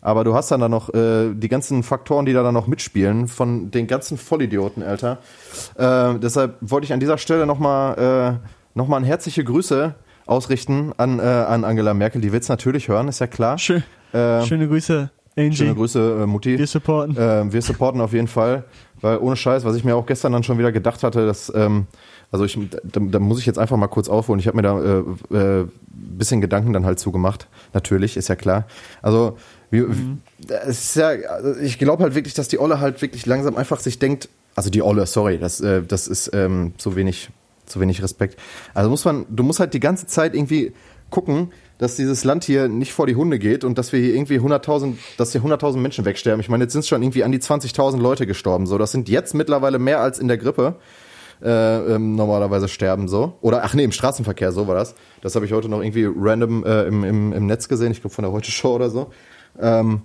Aber du hast dann da noch äh, die ganzen Faktoren, die da dann noch mitspielen, von den ganzen Vollidioten, Alter. Äh, deshalb wollte ich an dieser Stelle nochmal äh, noch mal herzliche Grüße ausrichten an, äh, an Angela Merkel. Die wird's natürlich hören, ist ja klar. Schön, Äh, schöne Grüße, Angie. schöne Grüße, äh, Mutti. Wir supporten. Äh, wir supporten auf jeden Fall, weil ohne Scheiß, was ich mir auch gestern dann schon wieder gedacht hatte, dass, ähm, also ich, da, da muss ich jetzt einfach mal kurz aufholen. Ich habe mir da äh, äh, bisschen Gedanken dann halt zugemacht. Natürlich, ist ja klar. Also wie, das ist ja, also ich glaube halt wirklich, dass die Olle halt wirklich langsam einfach sich denkt, also die Olle, sorry, das, äh, das ist ähm, so wenig, so wenig Respekt. Also muss man, du musst halt die ganze Zeit irgendwie gucken, dass dieses Land hier nicht vor die Hunde geht und dass wir hier irgendwie 100.000, dass hier 100.000 Menschen wegsterben. Ich meine, jetzt sind schon irgendwie an die 20.000 Leute gestorben. So, das sind jetzt mittlerweile mehr als in der Grippe äh, ähm, normalerweise sterben so. Oder ach nee, im Straßenverkehr, so war das. Das habe ich heute noch irgendwie random äh, im, im, im Netz gesehen, ich glaube von der Heute Show oder so. Ähm,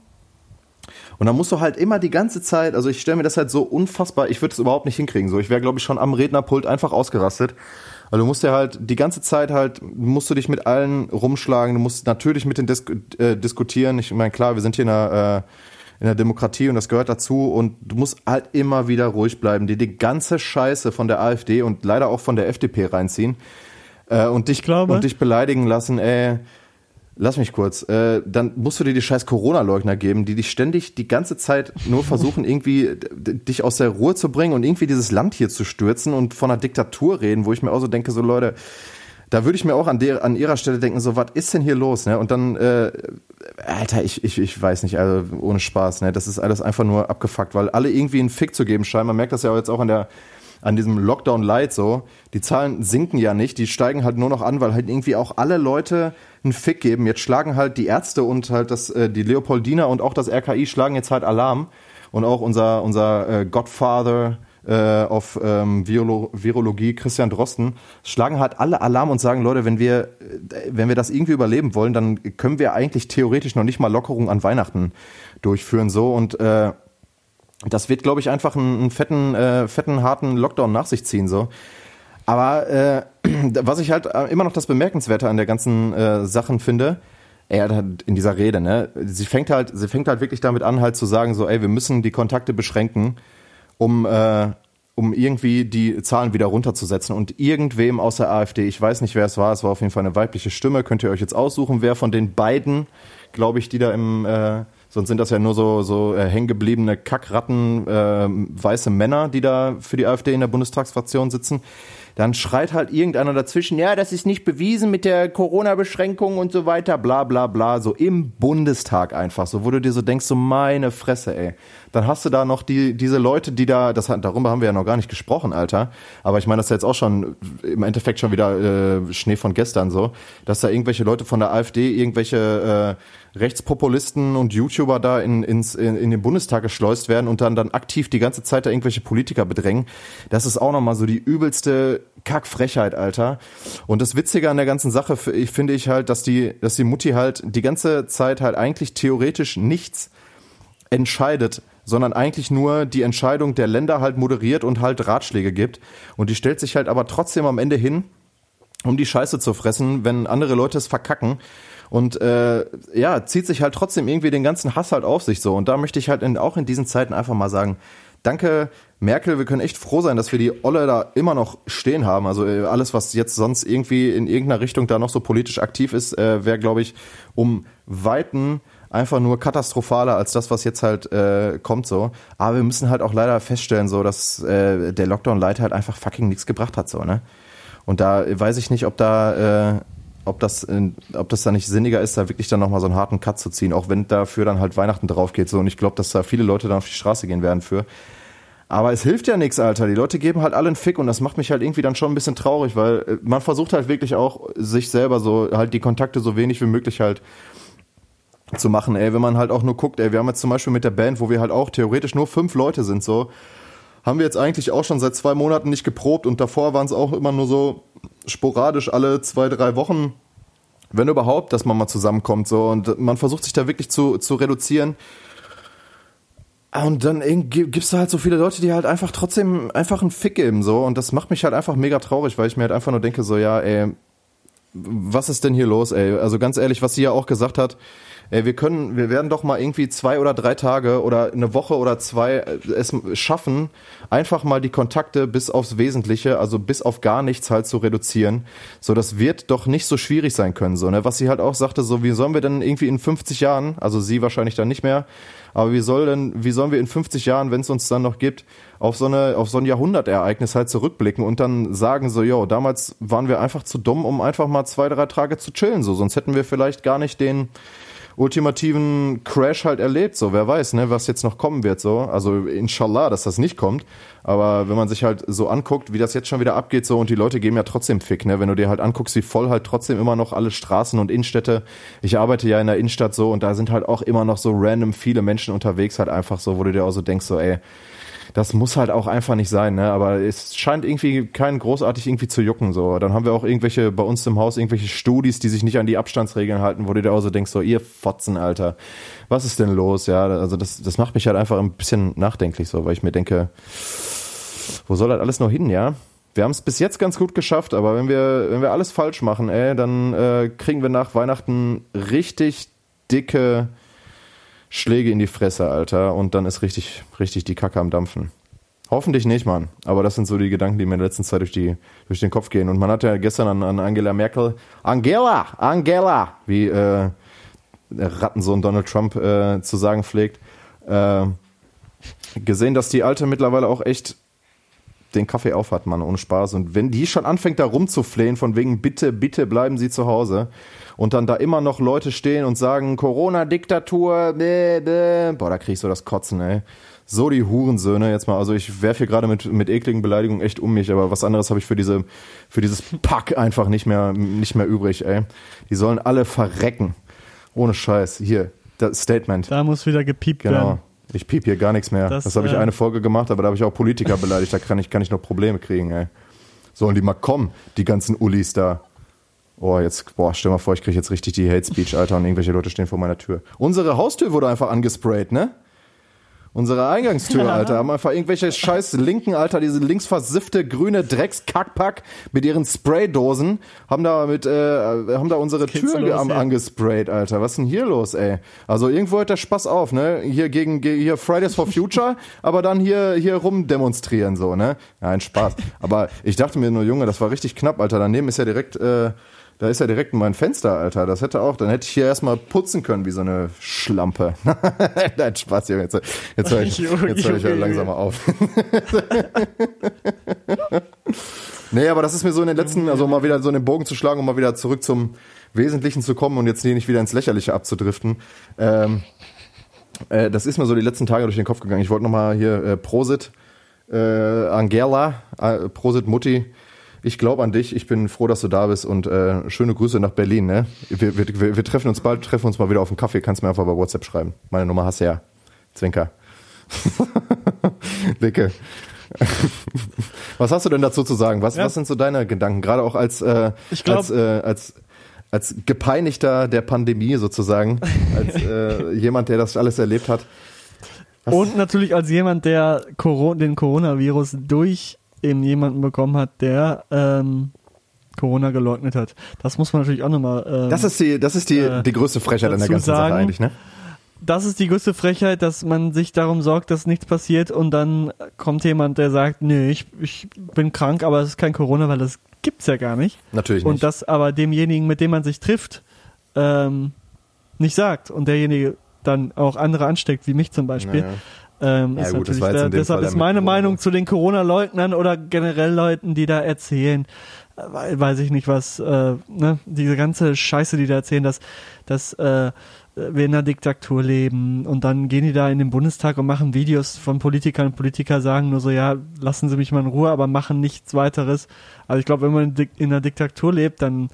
und dann musst du halt immer die ganze Zeit, also ich stelle mir das halt so unfassbar, ich würde es überhaupt nicht hinkriegen. So, ich wäre, glaube ich, schon am Rednerpult einfach ausgerastet. Weil du musst ja halt die ganze Zeit halt, musst du dich mit allen rumschlagen, du musst natürlich mit den Dis äh, diskutieren. Ich meine, klar, wir sind hier in einer, äh, in der Demokratie und das gehört dazu und du musst halt immer wieder ruhig bleiben, dir die ganze Scheiße von der AfD und leider auch von der FDP reinziehen äh, und dich glaube- und dich beleidigen lassen, ey. Lass mich kurz. Äh, dann musst du dir die scheiß Corona-Leugner geben, die dich ständig die ganze Zeit nur versuchen, irgendwie d- dich aus der Ruhe zu bringen und irgendwie dieses Land hier zu stürzen und von einer Diktatur reden, wo ich mir auch so denke, so Leute, da würde ich mir auch an, der, an ihrer Stelle denken, so, was ist denn hier los? Ne? Und dann, äh, Alter, ich, ich, ich weiß nicht, also ohne Spaß, ne? Das ist alles einfach nur abgefuckt, weil alle irgendwie einen Fick zu geben scheinen. Man merkt das ja jetzt auch an der an diesem Lockdown Light so. Die Zahlen sinken ja nicht, die steigen halt nur noch an, weil halt irgendwie auch alle Leute einen Fick geben. Jetzt schlagen halt die Ärzte und halt das, äh, die Leopoldina und auch das RKI schlagen jetzt halt Alarm. Und auch unser, unser äh, Godfather äh, auf ähm, Virolo Virologie, Christian Drosten, schlagen halt alle Alarm und sagen, Leute, wenn wir, äh, wenn wir das irgendwie überleben wollen, dann können wir eigentlich theoretisch noch nicht mal Lockerung an Weihnachten durchführen. So und äh, das wird, glaube ich, einfach einen, fetten, äh, fetten, harten Lockdown nach sich ziehen. so. Aber äh, was ich halt äh, immer noch das Bemerkenswerte an der ganzen äh, Sachen finde, er in dieser Rede, ne, sie fängt halt, sie fängt halt wirklich damit an, halt zu sagen, so, ey, wir müssen die Kontakte beschränken, um, äh, um irgendwie die Zahlen wieder runterzusetzen. Und irgendwem aus der AfD, ich weiß nicht, wer es war, es war auf jeden Fall eine weibliche Stimme, könnt ihr euch jetzt aussuchen, wer von den beiden, glaube ich, die da im, äh, sonst sind das ja nur so, so äh, hängengebliebene Kackratten, äh, weiße Männer, die da für die AfD in der Bundestagsfraktion sitzen. Dann schreit halt irgendeiner dazwischen, ja, das ist nicht bewiesen mit der Corona-Beschränkung und so weiter, bla bla bla, so im Bundestag einfach, so wo du dir so denkst, so meine Fresse, ey. Dann hast du da noch die, diese Leute, die da, das, hat- darüber haben wir ja noch gar nicht gesprochen, Alter. Aber ich meine, das ist jetzt auch schon im Endeffekt schon wieder äh, Schnee von gestern so, dass da irgendwelche Leute von der AfD, irgendwelche äh, Rechtspopulisten und YouTuber da in, ins, in, in den Bundestag geschleust werden und dann, dann aktiv die ganze Zeit da irgendwelche Politiker bedrängen. Das ist auch nochmal so die übelste Kackfrechheit, Alter. Und das Witzige an der ganzen Sache finde ich halt, dass die, dass die Mutti halt die ganze Zeit halt eigentlich theoretisch nichts entscheidet, sondern eigentlich nur die Entscheidung der Länder halt moderiert und halt Ratschläge gibt. Und die stellt sich halt aber trotzdem am Ende hin, um die Scheiße zu fressen, wenn andere Leute es verkacken. Und äh, ja, zieht sich halt trotzdem irgendwie den ganzen Hass halt auf sich so. Und da möchte ich halt in, auch in diesen Zeiten einfach mal sagen, danke Merkel, wir können echt froh sein, dass wir die Olle da immer noch stehen haben. Also äh, alles, was jetzt sonst irgendwie in irgendeiner Richtung da noch so politisch aktiv ist, äh, wäre, glaube ich, um Weiten einfach nur katastrophaler als das, was jetzt halt äh, kommt so. Aber wir müssen halt auch leider feststellen, so, dass äh, der Lockdown Light halt einfach fucking nichts gebracht hat, so, ne? Und da weiß ich nicht, ob da, äh, ob das, ob das da nicht sinniger ist, da wirklich dann nochmal so einen harten Cut zu ziehen, auch wenn dafür dann halt Weihnachten drauf geht. So, und ich glaube, dass da viele Leute dann auf die Straße gehen werden für. Aber es hilft ja nichts, Alter. Die Leute geben halt alle einen Fick und das macht mich halt irgendwie dann schon ein bisschen traurig, weil äh, man versucht halt wirklich auch sich selber so halt die Kontakte so wenig wie möglich halt zu machen, ey, wenn man halt auch nur guckt, ey, wir haben jetzt zum Beispiel mit der Band, wo wir halt auch theoretisch nur fünf Leute sind, so, haben wir jetzt eigentlich auch schon seit zwei Monaten nicht geprobt und davor waren es auch immer nur so sporadisch alle zwei, drei Wochen, wenn überhaupt, dass man mal zusammenkommt so und man versucht sich da wirklich zu, zu reduzieren. Und dann gibt's da halt so viele Leute, die halt einfach trotzdem einfach einen Fick geben, so. Und das macht mich halt einfach mega traurig, weil ich mir halt einfach nur denke, so, ja, ey, was ist denn hier los, ey? Also ganz ehrlich, was sie ja auch gesagt hat, ey, wir können, wir werden doch mal irgendwie zwei oder drei Tage oder eine Woche oder zwei äh, es schaffen, einfach mal die Kontakte bis aufs Wesentliche, also bis auf gar nichts halt zu reduzieren. So, das wird doch nicht so schwierig sein können, so, ne? Was sie halt auch sagte, so, wie sollen wir denn irgendwie in 50 Jahren, also sie wahrscheinlich dann nicht mehr, aber wie soll denn, wie sollen wir in 50 Jahren, wenn es uns dann noch gibt, auf so eine, auf so ein Jahrhundertereignis halt zurückblicken und dann sagen so, yo, damals waren wir einfach zu dumm, um einfach mal zwei, drei Tage zu chillen, so, sonst hätten wir vielleicht gar nicht den, ultimativen Crash halt erlebt, so wer weiß, ne, was jetzt noch kommen wird, so. Also inshallah, dass das nicht kommt. Aber wenn man sich halt so anguckt, wie das jetzt schon wieder abgeht, so und die Leute geben ja trotzdem Fick, ne? Wenn du dir halt anguckst, wie voll halt trotzdem immer noch alle Straßen und Innenstädte. Ich arbeite ja in der Innenstadt so und da sind halt auch immer noch so random viele Menschen unterwegs, halt einfach so, wo du dir auch so denkst, so, ey, das muss halt auch einfach nicht sein, ne? Aber es scheint irgendwie keinen großartig irgendwie zu jucken. So, dann haben wir auch irgendwelche bei uns im Haus irgendwelche Studis, die sich nicht an die Abstandsregeln halten, wo du dir auch so denkst, so ihr Fotzen, Alter, was ist denn los? Ja, also das, das macht mich halt einfach ein bisschen nachdenklich, so, weil ich mir denke, wo soll das alles noch hin, ja? Wir haben es bis jetzt ganz gut geschafft, aber wenn wir, wenn wir alles falsch machen, ey, dann äh, kriegen wir nach Weihnachten richtig dicke Schläge in die Fresse, Alter, und dann ist richtig, richtig die Kacke am Dampfen. Hoffentlich nicht, Mann. Aber das sind so die Gedanken, die mir in der letzten Zeit durch, die, durch den Kopf gehen. Und man hat ja gestern an, an Angela Merkel, Angela, Angela, wie äh, der Rattensohn Donald Trump äh, zu sagen pflegt, äh, gesehen, dass die Alte mittlerweile auch echt den Kaffee aufhat, Mann, ohne Spaß. Und wenn die schon anfängt, da rumzuflehen, von wegen, bitte, bitte bleiben Sie zu Hause, und dann da immer noch Leute stehen und sagen, Corona-Diktatur, boah, da krieg ich so das Kotzen, ey. So die Hurensöhne jetzt mal. Also ich werfe hier gerade mit, mit ekligen Beleidigungen echt um mich, aber was anderes habe ich für diese, für dieses Pack einfach nicht mehr, nicht mehr übrig, ey. Die sollen alle verrecken. Ohne Scheiß. Hier, das Statement. Da muss wieder gepiept genau. werden. Ich piep hier gar nichts mehr. Das, das habe ich äh, eine Folge gemacht, aber da habe ich auch Politiker beleidigt. Da kann ich, kann ich noch Probleme kriegen, ey. Sollen die mal kommen, die ganzen Ullis da. Oh, jetzt, boah, stell mal vor, ich kriege jetzt richtig die Hate Speech, Alter, und irgendwelche Leute stehen vor meiner Tür. Unsere Haustür wurde einfach angesprayt, ne? Unsere Eingangstür, Alter, haben einfach irgendwelche scheiß Linken, Alter, diese linksversiffte grüne Dreckskackpack mit ihren Spraydosen, haben da mit, äh, haben da unsere Tür ja. angesprayt, Alter. Was ist denn hier los, ey? Also irgendwo hört der Spaß auf, ne? Hier gegen, hier Fridays for Future, aber dann hier, hier rumdemonstrieren, so, ne? Nein, Spaß. Aber ich dachte mir nur, Junge, das war richtig knapp, Alter. Daneben ist ja direkt, äh, da ist ja direkt mein Fenster, Alter. Das hätte auch, dann hätte ich hier erstmal putzen können wie so eine Schlampe. Nein, Spaß, Junge. Jetzt, jetzt höre ich, jetzt hör ich ja langsam mal auf. nee, aber das ist mir so in den letzten, also mal wieder so einen Bogen zu schlagen, um mal wieder zurück zum Wesentlichen zu kommen und jetzt hier nicht wieder ins Lächerliche abzudriften. Ähm, äh, das ist mir so die letzten Tage durch den Kopf gegangen. Ich wollte nochmal hier äh, Prosit, äh, Angela, äh, Prosit Mutti, ich glaube an dich. Ich bin froh, dass du da bist und äh, schöne Grüße nach Berlin. Ne? Wir, wir, wir treffen uns bald, treffen uns mal wieder auf einen Kaffee. Kannst mir einfach bei WhatsApp schreiben. Meine Nummer hast du ja. Zwinker. Dicke. was hast du denn dazu zu sagen? Was, ja. was sind so deine Gedanken? Gerade auch als, äh, glaub, als, äh, als, als Gepeinigter der Pandemie sozusagen, als äh, jemand, der das alles erlebt hat. Was? Und natürlich als jemand, der Corona, den Coronavirus durch eben jemanden bekommen hat, der ähm, Corona geleugnet hat. Das muss man natürlich auch nochmal. Ähm, das ist die, das ist die, äh, die größte Frechheit an der ganzen sagen, Sache eigentlich, ne? Das ist die größte Frechheit, dass man sich darum sorgt, dass nichts passiert und dann kommt jemand, der sagt, nee, ich, ich bin krank, aber es ist kein Corona, weil das gibt's ja gar nicht. Natürlich nicht. Und das aber demjenigen, mit dem man sich trifft, ähm, nicht sagt und derjenige dann auch andere ansteckt, wie mich zum Beispiel. Naja. Ähm, ja, ist gut, natürlich da, deshalb Fall ist meine Meinung zu den Corona-Leugnern oder generell Leuten, die da erzählen, äh, weiß ich nicht was, äh, ne, diese ganze Scheiße, die da erzählen, dass, dass äh, wir in einer Diktatur leben und dann gehen die da in den Bundestag und machen Videos von Politikern und Politiker sagen nur so, ja, lassen Sie mich mal in Ruhe, aber machen nichts weiteres. Also ich glaube, wenn man in einer Diktatur lebt, dann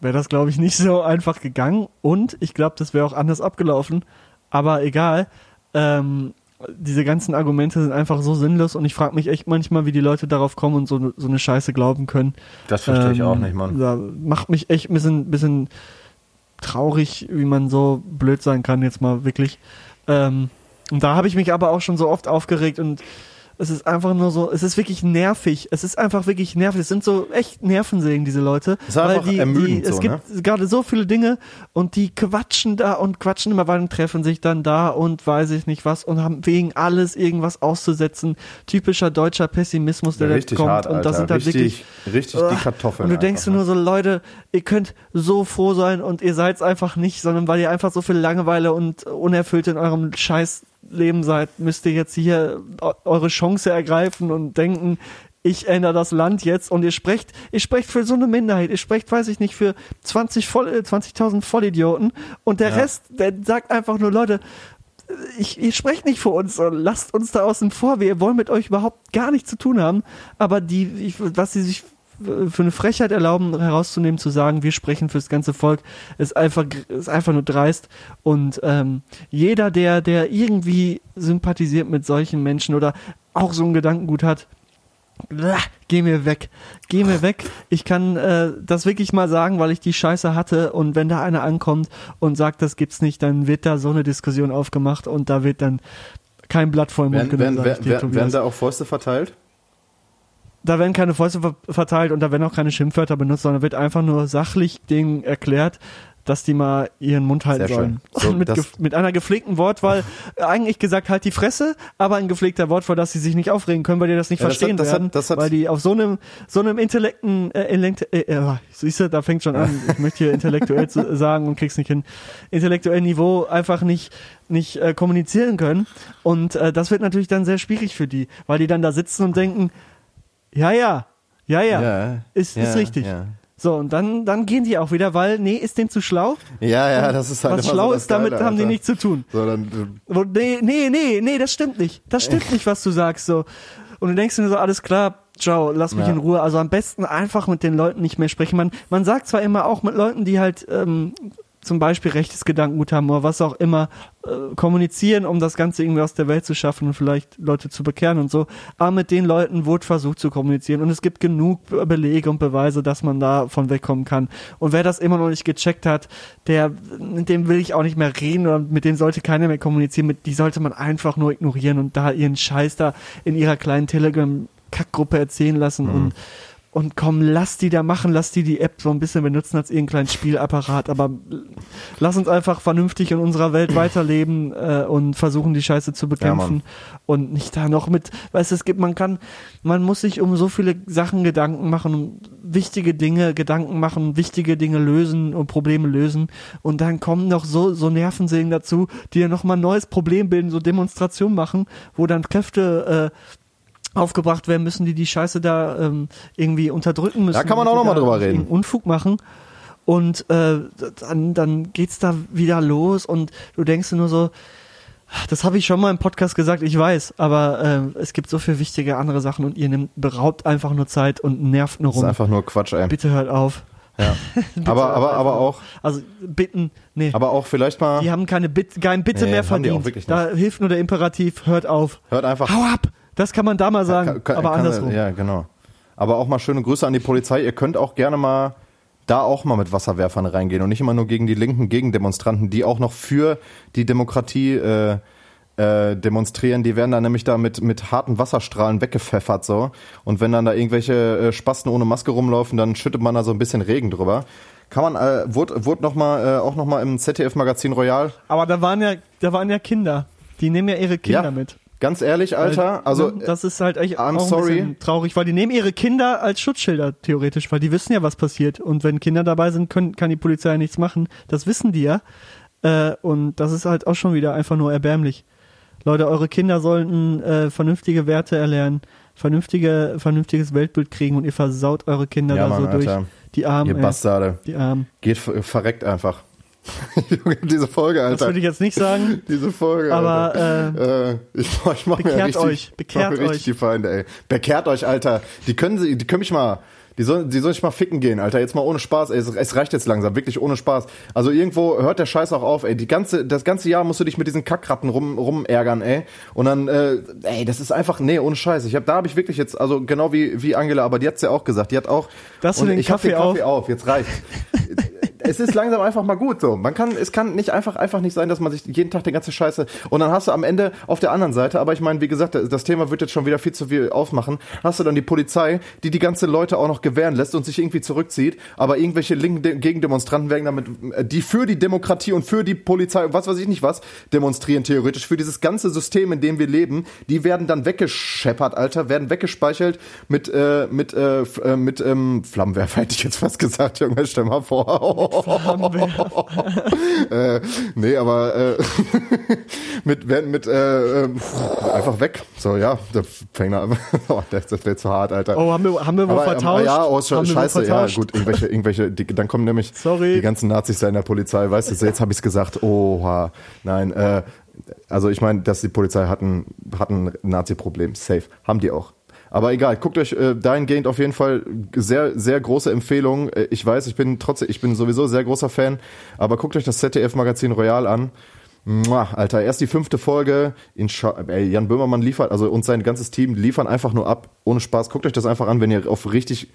wäre das, glaube ich, nicht so einfach gegangen und ich glaube, das wäre auch anders abgelaufen, aber egal. Ähm, diese ganzen Argumente sind einfach so sinnlos und ich frage mich echt manchmal, wie die Leute darauf kommen und so, so eine Scheiße glauben können. Das verstehe ich auch nicht, Mann. Da macht mich echt ein bisschen, bisschen traurig, wie man so blöd sein kann, jetzt mal wirklich. Ähm, und da habe ich mich aber auch schon so oft aufgeregt und es ist einfach nur so, es ist wirklich nervig. Es ist einfach wirklich nervig. Es sind so echt Nervensägen, diese Leute. Es ist einfach die, ermüdend die, es so, gibt ne? gerade so viele Dinge und die quatschen da und quatschen immer weiter und treffen sich dann da und weiß ich nicht was und haben wegen alles irgendwas auszusetzen. Typischer deutscher Pessimismus, der da richtig kommt. hart, und das sind dann richtig, wirklich richtig die Ugh. Kartoffeln. und du denkst einfach, nur so, Leute, ihr könnt so froh sein und ihr seid's einfach nicht, sondern weil ihr einfach so viel Langeweile und Unerfüllt in eurem Scheißleben seid, müsst ihr jetzt hier eu- eure Chance ergreifen und denken, ich ändere das Land jetzt und ihr sprecht, ihr sprecht für so eine Minderheit, ihr sprecht, weiß ich nicht, für 20 voll, äh, 20.000 Vollidioten und der Ja. Rest, der sagt einfach nur, Leute, ich, ihr sprecht nicht für uns, so, lasst uns da außen vor. Wir wollen mit euch überhaupt gar nichts zu tun haben. Aber die, ich, was sie sich für eine Frechheit erlauben, herauszunehmen, zu sagen, wir sprechen fürs ganze Volk, ist einfach, ist einfach nur dreist. Und ähm, jeder, der, der irgendwie sympathisiert mit solchen Menschen oder auch so ein Gedankengut hat, Blah, Geh mir weg. Geh mir weg. Ich kann äh, das wirklich mal sagen, weil ich die Scheiße hatte und wenn da einer ankommt und sagt, das gibt's nicht, dann wird da so eine Diskussion aufgemacht und da wird dann kein Blatt vor den Mund Werden, genommen, werden, werden, werden da auch Fäuste verteilt? Da werden keine Fäuste ver verteilt und da werden auch keine Schimpfwörter benutzt, sondern wird einfach nur sachlich denen erklärt, dass die mal ihren Mund halten Sehr sollen. So, mit, das- mit einer gepflegten Wortwahl, eigentlich gesagt halt die Fresse, aber ein gepflegter Wortwahl, dass sie sich nicht aufregen können, weil die das nicht Ja, das verstehen hat- das hat- werden, das hat- weil die auf so einem so einem Intellekten, äh, äh, äh, siehst du, da fängt schon an, ich möchte hier intellektuell zu sagen und krieg's nicht hin, intellektuellen Niveau einfach nicht nicht äh, kommunizieren können. Und äh, das wird natürlich dann sehr schwierig für die, weil die dann da sitzen und denken, ja, ja, ja, ja, ist, ist richtig. Ja. So, und dann, dann gehen die auch wieder, weil, nee, ist denen zu schlau. ja, ja, das ist halt Was schlau so ist, damit Geile, haben die Alter. nichts zu tun. So, dann, Wo, nee, nee, nee, nee, das stimmt nicht. Das stimmt nicht, was du sagst. So. Und du denkst dir so, alles klar, ciao, lass mich Ja. in Ruhe. Also am besten einfach mit den Leuten nicht mehr sprechen. Man, man sagt zwar immer auch mit Leuten, die halt ähm, zum Beispiel rechtes Gedankengut haben oder was auch immer, äh, kommunizieren, um das Ganze irgendwie aus der Welt zu schaffen und vielleicht Leute zu bekehren und so. Aber mit den Leuten wurde versucht zu kommunizieren und es gibt genug Be- Belege und Beweise, dass man da von wegkommen kann. Und wer das immer noch nicht gecheckt hat, der, mit dem will ich auch nicht mehr reden oder mit dem sollte keiner mehr kommunizieren, mit die sollte man einfach nur ignorieren und da ihren Scheiß da in ihrer kleinen Telegram-Kackgruppe erzählen lassen und und komm, lass die da machen, lass die die App so ein bisschen benutzen als ihren kleinen Spielapparat, aber lass uns einfach vernünftig in unserer Welt weiterleben äh, und versuchen die Scheiße zu bekämpfen. Und nicht da noch mit, weißt du, es gibt, man kann, man muss sich um so viele Sachen Gedanken machen, um wichtige Dinge Gedanken machen, wichtige Dinge lösen und Probleme lösen. Und dann kommen noch so, so Nervensägen dazu, die ja nochmal ein neues Problem bilden, so Demonstrationen machen, wo dann Kräfte äh, aufgebracht werden müssen, die die Scheiße da ähm, irgendwie unterdrücken müssen. Da kann man auch und die noch mal da drüber reden. Unfug machen. Und äh, dann, dann geht's da wieder los und du denkst dir nur so, das habe ich schon mal im Podcast gesagt, ich weiß, aber äh, es gibt so viel wichtige andere Sachen und ihr nimmt, beraubt einfach nur Zeit und nervt nur Das ist rum. einfach nur Quatsch, ey. Bitte hört auf. Ja. Bitte aber, aber, aber auch, Also bitten, nee. aber auch vielleicht mal, die haben keine Bit, kein Bitte Nee, mehr verdient. Da hilft nur der Imperativ, hört auf. hört einfach, Hau ab! Das kann man da mal sagen, Kann- kann- aber kann- andersrum. Ja, genau. Aber auch mal schöne Grüße an die Polizei. Ihr könnt auch gerne mal da auch mal mit Wasserwerfern reingehen und nicht immer nur gegen die linken Gegendemonstranten, die auch noch für die Demokratie äh, äh, demonstrieren. Die werden dann nämlich da mit, mit harten Wasserstrahlen weggepfeffert so. Und wenn dann da irgendwelche äh, Spasten ohne Maske rumlaufen, dann schüttet man da so ein bisschen Regen drüber. Kann man, äh, wurde, wurde noch mal, äh, auch noch mal im ZDF-Magazin Royal. Aber da waren ja, da waren ja Kinder. Die nehmen ja ihre Kinder Ja, mit. Ganz ehrlich, Alter, Weil, also ne, das ist halt echt I'm auch sorry. traurig, weil die nehmen ihre Kinder als Schutzschilder theoretisch, weil die wissen ja, was passiert. Und wenn Kinder dabei sind, können, kann die Polizei ja nichts machen. Das wissen die ja. Äh, und das ist halt auch schon wieder einfach nur erbärmlich. Leute, eure Kinder sollten äh, vernünftige Werte erlernen, vernünftige, vernünftiges Weltbild kriegen und ihr versaut eure Kinder Ja, da so Mann, durch. Alter. Die Armen, ihr ey. Bastarde. Die Armen. Geht ver- verreckt einfach. Junge, Diese Folge, Das Alter. würde ich jetzt nicht sagen. Diese Folge, Aber, Alter. Äh, ich, boah, ich mach mir bekehrt richtig, euch, bekehrt ich mach mir richtig euch. die Feinde, ey. Bekehrt euch, Alter. Die können sie, die können mich mal, Die sollen, die sollen sich mal ficken gehen, Alter. Jetzt mal ohne Spaß, ey. Es, es reicht jetzt langsam, wirklich ohne Spaß. Also irgendwo hört der Scheiß auch auf, ey. Die ganze, das ganze Jahr musst du dich mit diesen Kackratten rum, rumärgern, ey. Und dann, äh, ey, das ist einfach, nee, ohne Scheiß. Ich hab, da habe ich wirklich jetzt, also genau wie, wie Angela, aber die hat's ja auch gesagt. Die hat auch. Dass du den ich hab Kaffee den Kaffee auf. Jetzt reicht. es ist langsam einfach mal gut so. Man kann, es kann nicht einfach, einfach nicht sein, dass man sich jeden Tag die ganze Scheiße und dann hast du am Ende auf der anderen Seite, aber ich meine, wie gesagt, das Thema wird jetzt schon wieder viel zu viel aufmachen, hast du dann die Polizei, die die ganze Leute auch noch gewähren lässt und sich irgendwie zurückzieht, aber irgendwelche linken Gegendemonstranten werden damit, die für die Demokratie und für die Polizei und was weiß ich nicht was demonstrieren theoretisch, für dieses ganze System, in dem wir leben, die werden dann weggescheppert, Alter, werden weggespeichert mit, äh, mit, äh, äh, mit ähm, Flammenwerfer, hätte ich jetzt fast gesagt, Junge, stell mal vor. äh, nee, aber äh, mit, werden mit äh, äh, einfach weg. So, ja, der Fänger, oh, das, wäre zu hart, Alter. Oh, haben wir, haben wir wohl aber, vertauscht? Ähm, ja, oh, sch haben scheiße, ja, gut, irgendwelche, irgendwelche, die, dann kommen nämlich Sorry. die ganzen Nazis da in der Polizei, weißt du, jetzt habe ich es gesagt, oha, nein, äh, also ich meine, dass die Polizei hatten, hatten ein Nazi-Problem, safe, haben die auch. Aber egal, guckt euch äh, dahingehend auf jeden Fall sehr, sehr große Empfehlung. Äh, ich weiß, ich bin trotzdem, ich bin sowieso sehr großer Fan, aber guckt euch das ZDF-Magazin Royal an. Mua, Alter, erst die fünfte Folge. In ey, Jan Böhmermann liefert, also und sein ganzes Team liefern einfach nur ab, ohne Spaß. Guckt euch das einfach an, wenn ihr auf richtig,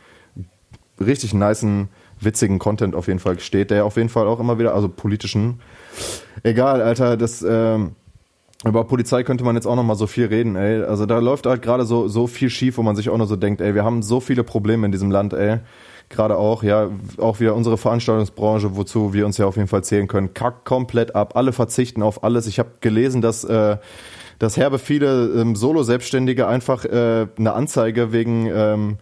richtig niceen, witzigen Content auf jeden Fall steht, der auf jeden Fall auch immer wieder, also politischen. Egal, Alter, das, ähm, über Polizei könnte man jetzt auch noch mal so viel reden, ey. Also da läuft halt gerade so so viel schief, wo man sich auch nur so denkt, ey, wir haben so viele Probleme in diesem Land, ey. Gerade auch, ja, auch wieder unsere Veranstaltungsbranche, wozu wir uns ja auf jeden Fall zählen können, kackt komplett ab. Alle verzichten auf alles. Ich habe gelesen, dass äh, dass herbe viele ähm, Solo-Selbstständige einfach äh, eine Anzeige wegen ähm,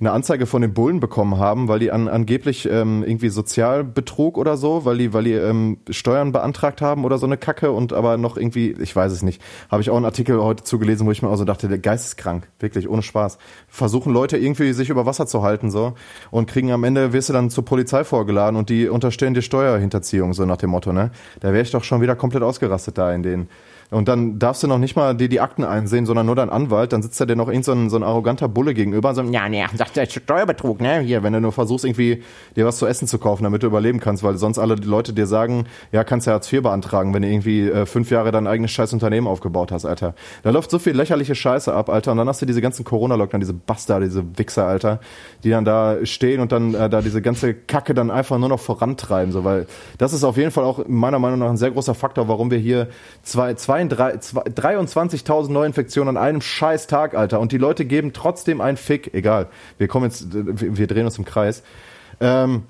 eine Anzeige von den Bullen bekommen haben, weil die an, angeblich ähm, irgendwie Sozialbetrug oder so, weil die, weil die ähm, Steuern beantragt haben oder so eine Kacke und aber noch irgendwie, ich weiß es nicht, habe ich auch einen Artikel heute zugelesen, wo ich mir auch so dachte, der Geist ist krank, wirklich, ohne Spaß. Versuchen Leute irgendwie sich über Wasser zu halten so und kriegen am Ende, wirst du dann zur Polizei vorgeladen und die unterstellen dir Steuerhinterziehung, so nach dem Motto, ne? Da wäre ich doch schon wieder komplett ausgerastet da in den und dann darfst du noch nicht mal dir die Akten einsehen, sondern nur dein Anwalt. Dann sitzt da dir noch irgend so ein, so ein arroganter Bulle gegenüber und so, ja, nee, sagt der Steuerbetrug, ne? Hier, wenn du nur versuchst, irgendwie dir was zu essen zu kaufen, damit du überleben kannst, weil sonst alle Leute dir sagen, ja, kannst ja Hartz IV beantragen, wenn du irgendwie äh, fünf Jahre dein eigenes scheiß Unternehmen aufgebaut hast, Alter. Da läuft so viel lächerliche Scheiße ab, Alter. Und dann hast du diese ganzen Corona-Lockdown, diese Bastarde, diese Wichser, Alter, die dann da stehen und dann äh, da diese ganze Kacke dann einfach nur noch vorantreiben, so, weil das ist auf jeden Fall auch meiner Meinung nach ein sehr großer Faktor, warum wir hier zwei, zwei 23.000 Neuinfektionen an einem scheiß Tag, Alter. Und die Leute geben trotzdem einen Fick. Egal. Wir kommen jetzt, wir drehen uns im Kreis. Ähm,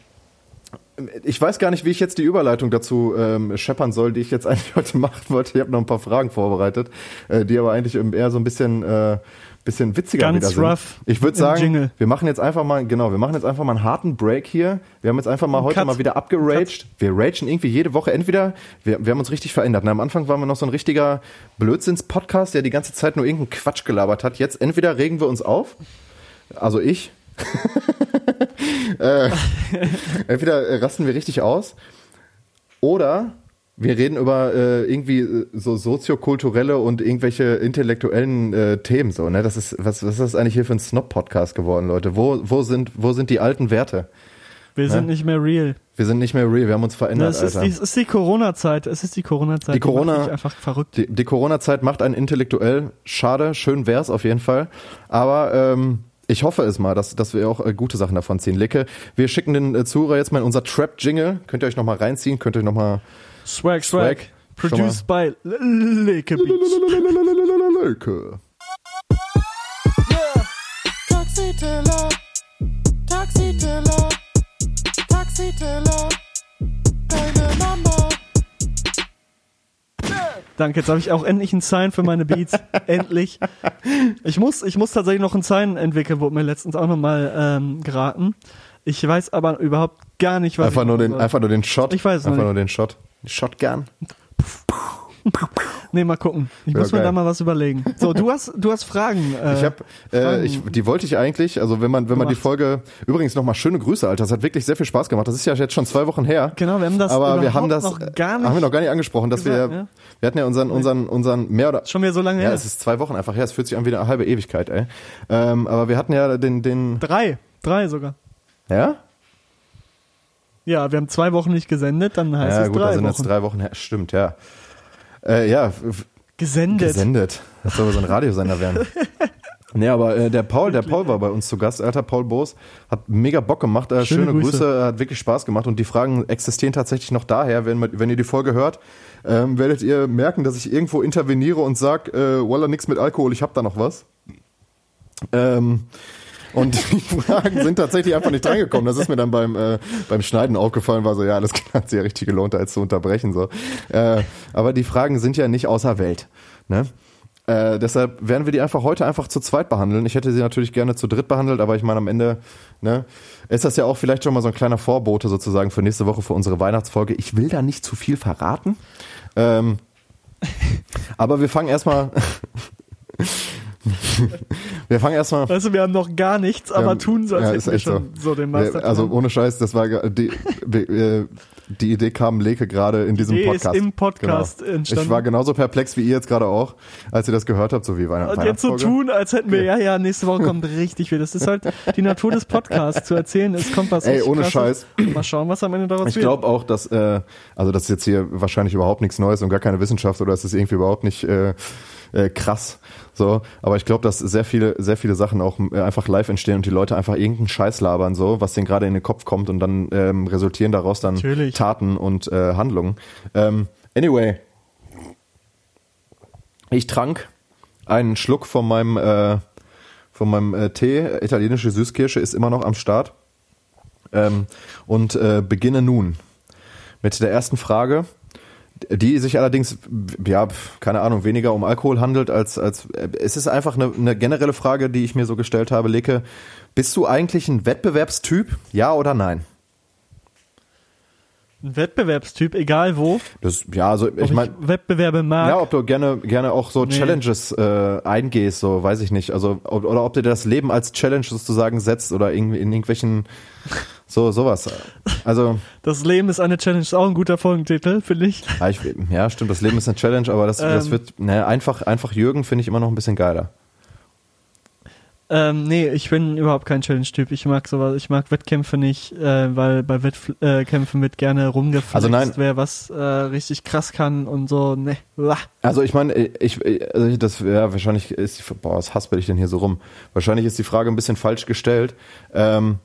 ich weiß gar nicht, wie ich jetzt die Überleitung dazu ähm, scheppern soll, die ich jetzt eigentlich heute machen wollte. Ich habe noch ein paar Fragen vorbereitet, äh, die aber eigentlich eher so ein bisschen äh, bisschen witziger Ganz wieder sind. rough ich würde sagen, Jingle. wir machen jetzt einfach mal, genau, wir machen jetzt einfach mal einen harten Break hier. Wir haben jetzt einfach mal Ein heute Cut. mal wieder abgeraged. Wir ragen irgendwie jede Woche entweder, wir, wir haben uns richtig verändert. Na, am Anfang waren wir noch so ein richtiger Blödsinns-Podcast, der die ganze Zeit nur irgendeinen Quatsch gelabert hat. Jetzt entweder regen wir uns auf, also ich, äh, entweder rasten wir richtig aus oder wir reden über äh, irgendwie äh, so soziokulturelle und irgendwelche intellektuellen äh, Themen so, ne? Das ist was, was ist das eigentlich hier für ein Snob-Podcast geworden, Leute? Wo, wo sind, wo sind die alten Werte? Wir sind nicht mehr real. Wir sind nicht mehr real, wir haben uns verändert, Das ist die, es ist die Corona-Zeit. Es ist die Corona-Zeit. Die Corona- dich einfach verrückt. Die, die Corona-Zeit macht einen intellektuell schade, schön wär's auf jeden Fall. Aber ähm, ich hoffe es mal, dass, dass wir auch äh, gute Sachen davon ziehen. Licke, wir schicken den äh, Zuhörer jetzt mal in unser Trap-Jingle. Könnt ihr euch noch mal reinziehen, könnt ihr euch noch mal Swag, Swag. swag. Produced by Leke deine Mama. Danke, jetzt habe ich auch endlich einen Sign für meine Beats. endlich. Ich muss, ich muss tatsächlich noch einen Sign entwickeln, wurde mir letztens auch nochmal ähm, geraten. Ich weiß aber überhaupt gar nicht, was Einfach ich nur, den, einfach nur den Shot. Ich weiß Einfach nicht. nur den Shot. Shotgun. Nee, mal gucken. Ich Ja, muss mir geil. da mal was überlegen. So, du hast, du hast Fragen. Äh, Ich habe, äh, ich, die wollte ich eigentlich, also wenn man, wenn man die. Folge, übrigens nochmal schöne Grüße, Alter, das hat wirklich sehr viel Spaß gemacht. Das ist ja jetzt schon zwei Wochen her. Genau, wir haben das aber wir haben das, noch gar nicht haben wir noch gar nicht angesprochen, dass gesagt, wir, ja. wir hatten ja unseren, unseren, unseren mehr oder schon wieder so lange ja, her. es ist zwei Wochen einfach her. Es fühlt sich an wie eine halbe Ewigkeit, ey. Ähm, aber wir hatten ja den, den, Drei. Drei sogar. Ja? Ja, wir haben zwei Wochen nicht gesendet, dann heißt Ja, es gut, drei da sind Wochen. jetzt drei Wochen her. Stimmt, ja. Äh, ja, Gesendet. gesendet. Das soll so ein Radiosender werden. Nee, aber äh, der Paul, der Paul war bei uns zu Gast, alter Paul Boos, hat mega Bock gemacht, äh, Schöne schöne, Grüße. Grüße. hat wirklich Spaß gemacht und die Fragen existieren tatsächlich noch daher, wenn, wenn ihr die Folge hört, ähm, werdet ihr merken, dass ich irgendwo interveniere und sag, äh, Walla, nix mit Alkohol, ich hab da noch was. Ähm, und die Fragen sind tatsächlich einfach nicht drangekommen. Das ist mir dann beim, äh, beim Schneiden aufgefallen, war so, ja, das hat sich ja richtig gelohnt, da jetzt zu unterbrechen. So. Äh, aber die Fragen sind ja nicht außer Welt. Ne? Äh, deshalb werden wir die einfach heute einfach zu zweit behandeln. Ich hätte sie natürlich gerne zu dritt behandelt, aber ich meine, am Ende ne, ist das ja auch vielleicht schon mal so ein kleiner Vorbote sozusagen für nächste Woche für unsere Weihnachtsfolge. Ich will da nicht zu viel verraten. Ähm, aber wir fangen erstmal. wir fangen erstmal. Weißt du, wir haben noch gar nichts, aber Ähm, tun so, als ja, hätten ist wir schon so, den Master. Also ohne Scheiß, das war die, wir- äh, die Idee kam Leke gerade in diesem Idee ist Podcast. im Podcast genau. entstanden. Ich war genauso perplex wie ihr jetzt gerade auch, als ihr das gehört habt, so wie Weihnachten. Und jetzt so tun, als hätten wir, ja, ja, nächste Woche kommt richtig viel. Das ist halt die Natur des Podcasts, zu erzählen, es kommt was Ey, ohne Krasses. Mal schauen, was am Ende daraus Ich wird. glaube auch, dass, äh, also das ist jetzt hier wahrscheinlich überhaupt nichts Neues und gar keine Wissenschaft oder es ist irgendwie überhaupt nicht äh, äh, krass. So, aber ich glaube, dass sehr viele, sehr viele Sachen auch äh, einfach live entstehen und die Leute einfach irgendeinen Scheiß labern, so, was denen gerade in den Kopf kommt und dann ähm, resultieren daraus dann Natürlich. Taten und äh, Handlungen. Ähm, anyway, ich trank einen Schluck von meinem äh, von meinem äh, Tee. Italienische Süßkirsche ist immer noch am Start. Ähm, und äh, beginne nun mit der ersten Frage, die sich allerdings, ja, keine Ahnung, weniger um Alkohol handelt, als, als es ist einfach eine, eine generelle Frage, die ich mir so gestellt habe, Leke. Bist du eigentlich ein Wettbewerbstyp? Ja oder nein? Ein Wettbewerbstyp, egal wo. Das, ja, also ich meine, Wettbewerbe mag. ja, ob du gerne, gerne auch so Nee. Challenges äh, eingehst, so weiß ich nicht. Also ob, oder ob dir das Leben als Challenge sozusagen setzt oder irgendwie in irgendwelchen so sowas. Also Das Leben ist eine Challenge, ist auch ein guter Folgentitel, finde ich. Ja, ich, ja, stimmt, das Leben ist eine Challenge, aber das, das Ähm. wird, ne, einfach, einfach Jürgen finde ich immer noch ein bisschen geiler. Ähm, nee, ich bin überhaupt kein Challenge-Typ. Ich mag sowas, ich mag Wettkämpfe nicht, äh, weil bei Wettkämpfen wird gerne rumgeflext, Also nein. wer was äh, richtig krass kann und so, ne. Also ich meine, ich, also das, ja, wahrscheinlich ist, die- boah, was haspel ich denn hier so rum? Wahrscheinlich ist die Frage ein bisschen falsch gestellt. Ähm,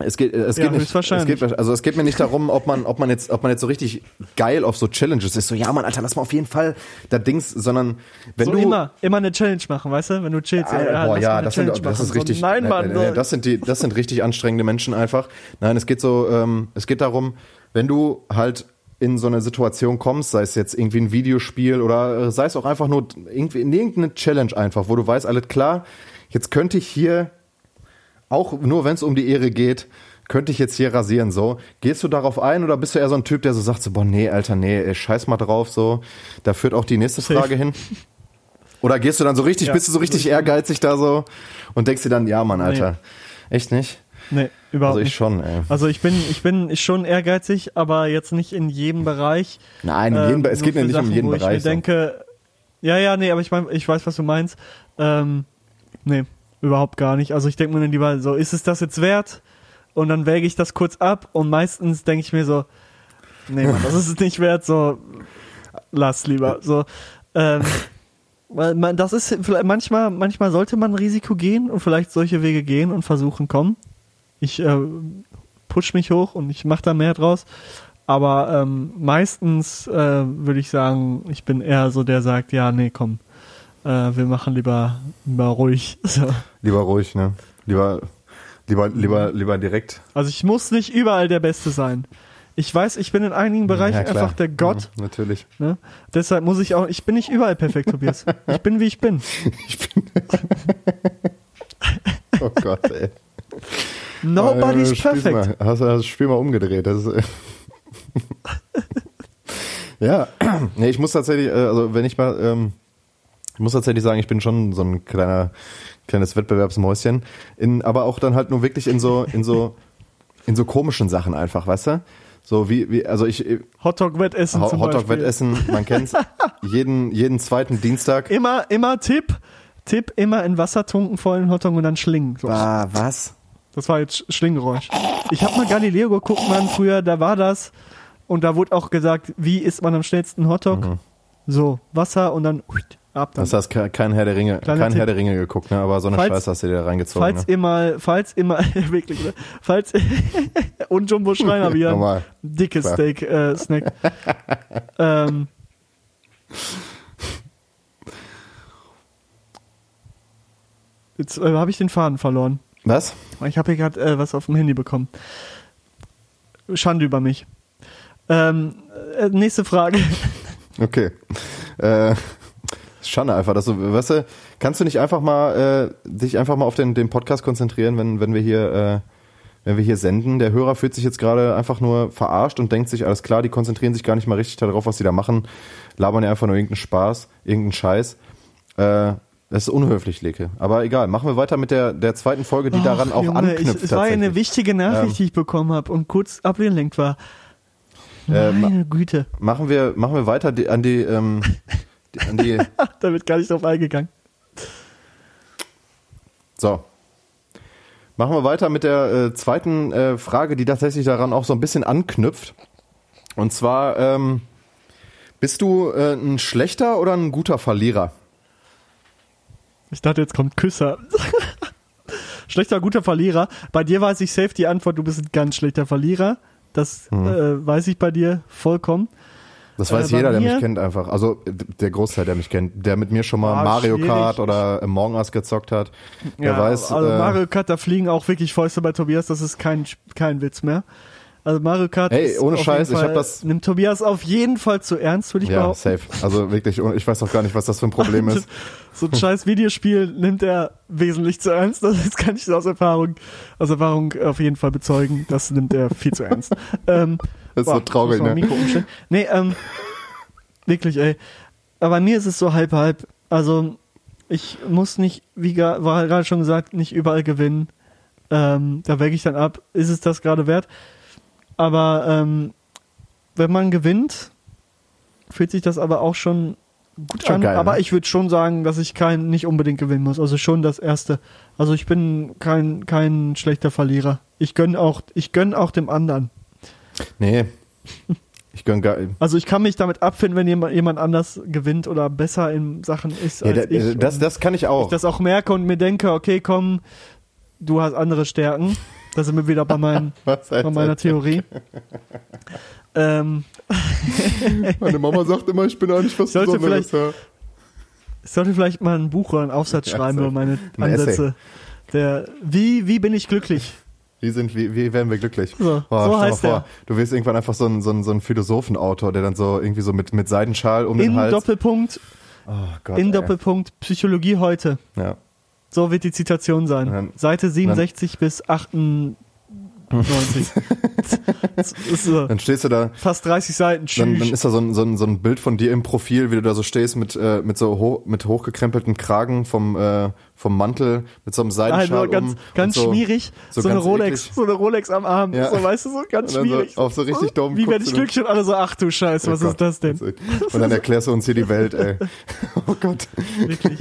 es geht, es Ja, geht nicht, es geht, also es geht mir nicht darum, ob man, ob man jetzt, ob man jetzt so richtig geil auf so Challenges ist, so, ja, Mann, Alter, lass mal auf jeden Fall da Dings, sondern wenn so du, immer, immer eine Challenge machen, weißt du, wenn du chillst. Ah, ja, boah, ja, das, sind, das ist richtig. So, nein, Mann. nee, nee, das sind die, das sind richtig anstrengende Menschen einfach. Nein, es geht so, ähm, es geht darum, wenn du halt in so eine Situation kommst, sei es jetzt irgendwie ein Videospiel oder sei es auch einfach nur irgendwie in irgendeine Challenge einfach, wo du weißt, alles klar, jetzt könnte ich hier auch nur wenn es um die Ehre geht, könnte ich jetzt hier rasieren so. Gehst du darauf ein oder bist du eher so ein Typ, der so sagt so, boah, nee, Alter, nee, scheiß mal drauf so. Da führt auch die nächste. Frage hin. Oder gehst du dann so richtig, Ja, bist du so richtig ehrgeizig da so und denkst dir dann, ja, Mann, Alter. Echt nicht? nee, überhaupt Also ich nicht. schon, ey. Also ich bin, ich bin schon ehrgeizig, aber jetzt nicht in jedem Bereich. Nein, in jedem, Ähm, es geht mir nicht um Sachen, jeden wo Bereich. Ich mir denke, ja, ja, nee, aber ich mein, ich weiß, was du meinst. Ähm, nee, überhaupt gar nicht. Also ich denke mir dann lieber so, ist es das jetzt wert? Und dann wäge ich das kurz ab und meistens denke ich mir so, nee, Mann, das ist es nicht wert, so, lass lieber, so, ähm, man, das ist vielleicht manchmal, manchmal sollte man Risiko gehen und vielleicht solche Wege gehen und versuchen, kommen. Ich äh, push mich hoch und ich mache da mehr draus. Aber ähm, meistens äh, würde ich sagen, ich bin eher so, der sagt, ja, nee, komm, äh, wir machen lieber, lieber ruhig. So. Lieber ruhig, ne? Lieber, lieber, lieber, lieber direkt. Also ich muss nicht überall der Beste sein. Ich weiß, ich bin in einigen Bereichen Ja, einfach der Gott. Ja, natürlich. Ne? Deshalb muss ich auch, ich bin nicht überall perfekt, Tobias. Ich bin, wie ich bin. Ich bin. oh Gott, ey. Nobody's Äh, perfect. Mal. Hast du das Spiel mal umgedreht? Das ist, ja, nee, ich muss tatsächlich, äh, also wenn ich mal, ähm, ich muss tatsächlich sagen, ich bin schon so ein kleiner, kleines Wettbewerbsmäuschen, in, aber auch dann halt nur wirklich in so, in so, in so komischen Sachen einfach, weißt du? So wie, wie also ich, Hotdog-Wettessen zum Beispiel. Hotdog-Wettessen, man kennt's, jeden, jeden zweiten Dienstag. Immer, immer Tipp. Tipp, immer in Wasser tunken, vollen Hotdog und dann schlingen. So. Ah, was? Das war jetzt Schlinggeräusch. Ich habe mal Galileo geguckt, Mann, früher, da war das. Und da wurde auch gesagt, wie isst man am schnellsten Hotdog? Mhm. So, Wasser und dann ab dann. Das hast ke- kein Herr der Ringe, Kleiner kein Tipp. Herr der Ringe geguckt, ne? Aber so eine Falls- Scheiße hast du dir da reingezogen. Falls ne? ihr mal, falls ihr mal, wirklich, ne? falls, und Jumbo Schreiner wieder Normal. dickes Klar. Steak, äh, Snack. ähm, jetzt äh, habe ich den Faden verloren. Was? Ich habe hier gerade äh, was auf dem Handy bekommen. Schande über mich. Ähm, äh, nächste Frage. Okay. Äh, Schande einfach, dass du, weißt du, kannst du nicht einfach mal äh, dich einfach mal auf den, den Podcast konzentrieren, wenn, wenn wir hier, äh, wenn wir hier senden? Der Hörer fühlt sich jetzt gerade einfach nur verarscht und denkt sich, alles klar, die konzentrieren sich gar nicht mal richtig darauf, was sie da machen, labern ja einfach nur irgendeinen Spaß, irgendeinen Scheiß. Äh, das ist unhöflich, Leke. Aber egal, machen wir weiter mit der, der zweiten Folge, die daran Ach, auch Junge, anknüpft. Ich, es war eine wichtige Nachricht, Ähm, die ich bekommen habe und kurz abgelenkt war. Äh, ma- Meine Güte, Machen wir, machen wir weiter an die, ähm, die, da wird gar nicht drauf eingegangen. So. Machen wir weiter mit der äh, zweiten äh, Frage, die tatsächlich daran auch so ein bisschen anknüpft. Und zwar, ähm, bist du äh, ein schlechter oder ein guter Verlierer? Ich dachte, jetzt kommt Küsser. schlechter, guter Verlierer. Bei dir weiß ich safe die Antwort, du bist ein ganz schlechter Verlierer. Das Hm. äh, weiß ich bei dir vollkommen. Das weiß Äh, jeder, der mich kennt einfach. Also der Großteil, der mich kennt, der mit mir schon mal Ah, Mario schwierig. Kart oder Among Us gezockt hat, der weiß. also äh, Mario Kart, da fliegen auch wirklich Fäuste bei Tobias, das ist kein, kein Witz mehr. Also Mario Kart Ey, ohne Scheiß, ich hab Fall, das- nimmt Tobias auf jeden Fall zu ernst, würde ich ja, behaupten. safe. Also wirklich, ich weiß auch gar nicht, was das für ein Problem ist. So ein scheiß Videospiel nimmt er wesentlich zu ernst. Das kann ich aus Erfahrung, aus Erfahrung auf jeden Fall bezeugen. Das nimmt er viel zu ernst. ähm, Das ist so boah, traurig, muss man ne? Mikro umstellen. Nee, ähm, wirklich, ey. Aber mir ist es so halb halb. Also ich muss nicht, wie war gerade schon gesagt, nicht überall gewinnen. Ähm, da wäge ich dann ab, ist es das gerade wert? Aber ähm, wenn man gewinnt, fühlt sich das aber auch schon gut Schon an. geil, aber ne? ich würde schon sagen, dass ich kein nicht unbedingt gewinnen muss. Also schon das erste. Also ich bin kein kein schlechter Verlierer. Ich gönn auch ich gönn auch dem anderen. Nee. Ich gönn gar, Also ich kann mich damit abfinden, wenn jemand, jemand anders gewinnt oder besser in Sachen ist ja, als da- ich. das, das kann ich auch. ich das auch merke und mir denke, okay, komm, du hast andere Stärken. Da sind wir wieder bei, meinem, bei meiner Theorie. ähm, Meine Mama sagt immer, ich bin eigentlich was Sollte Besonderes. Ja. ich sollte vielleicht mal ein Buch oder einen Aufsatz schreiben über meine Ein Ansätze. Der, wie, wie bin ich glücklich? Wie, sind, wie, wie werden wir glücklich? So, Boah, so heißt vor, er. Du wirst irgendwann einfach so ein, so ein, so ein Philosophenautor, der dann so irgendwie so mit, mit Seidenschal um den In Hals. Doppelpunkt, oh Gott, in ey. Doppelpunkt Psychologie heute. Ja. So wird die Zitation sein. Dann- Seite 67 bis 98. das ist so. Dann stehst du da, Fast 30 Seiten. dann, dann Tschüss. ist da so ein, so, ein, so ein Bild von dir im Profil, wie du da so stehst mit, äh, mit so ho mit hochgekrempelten Kragen vom, äh, vom Mantel, mit so einem Seidenschal Also ganz, um. ganz so, schmierig. So, so eine ganz Rolex, eklig. so eine Rolex am Arm. Ja. So, weißt du, so ganz dann so schwierig. auf so richtig dummen Wie werde ich und alle so, ach du Scheiße, was Oh ist das denn? Und dann erklärst du uns hier die Welt, ey. Oh Gott. Wirklich.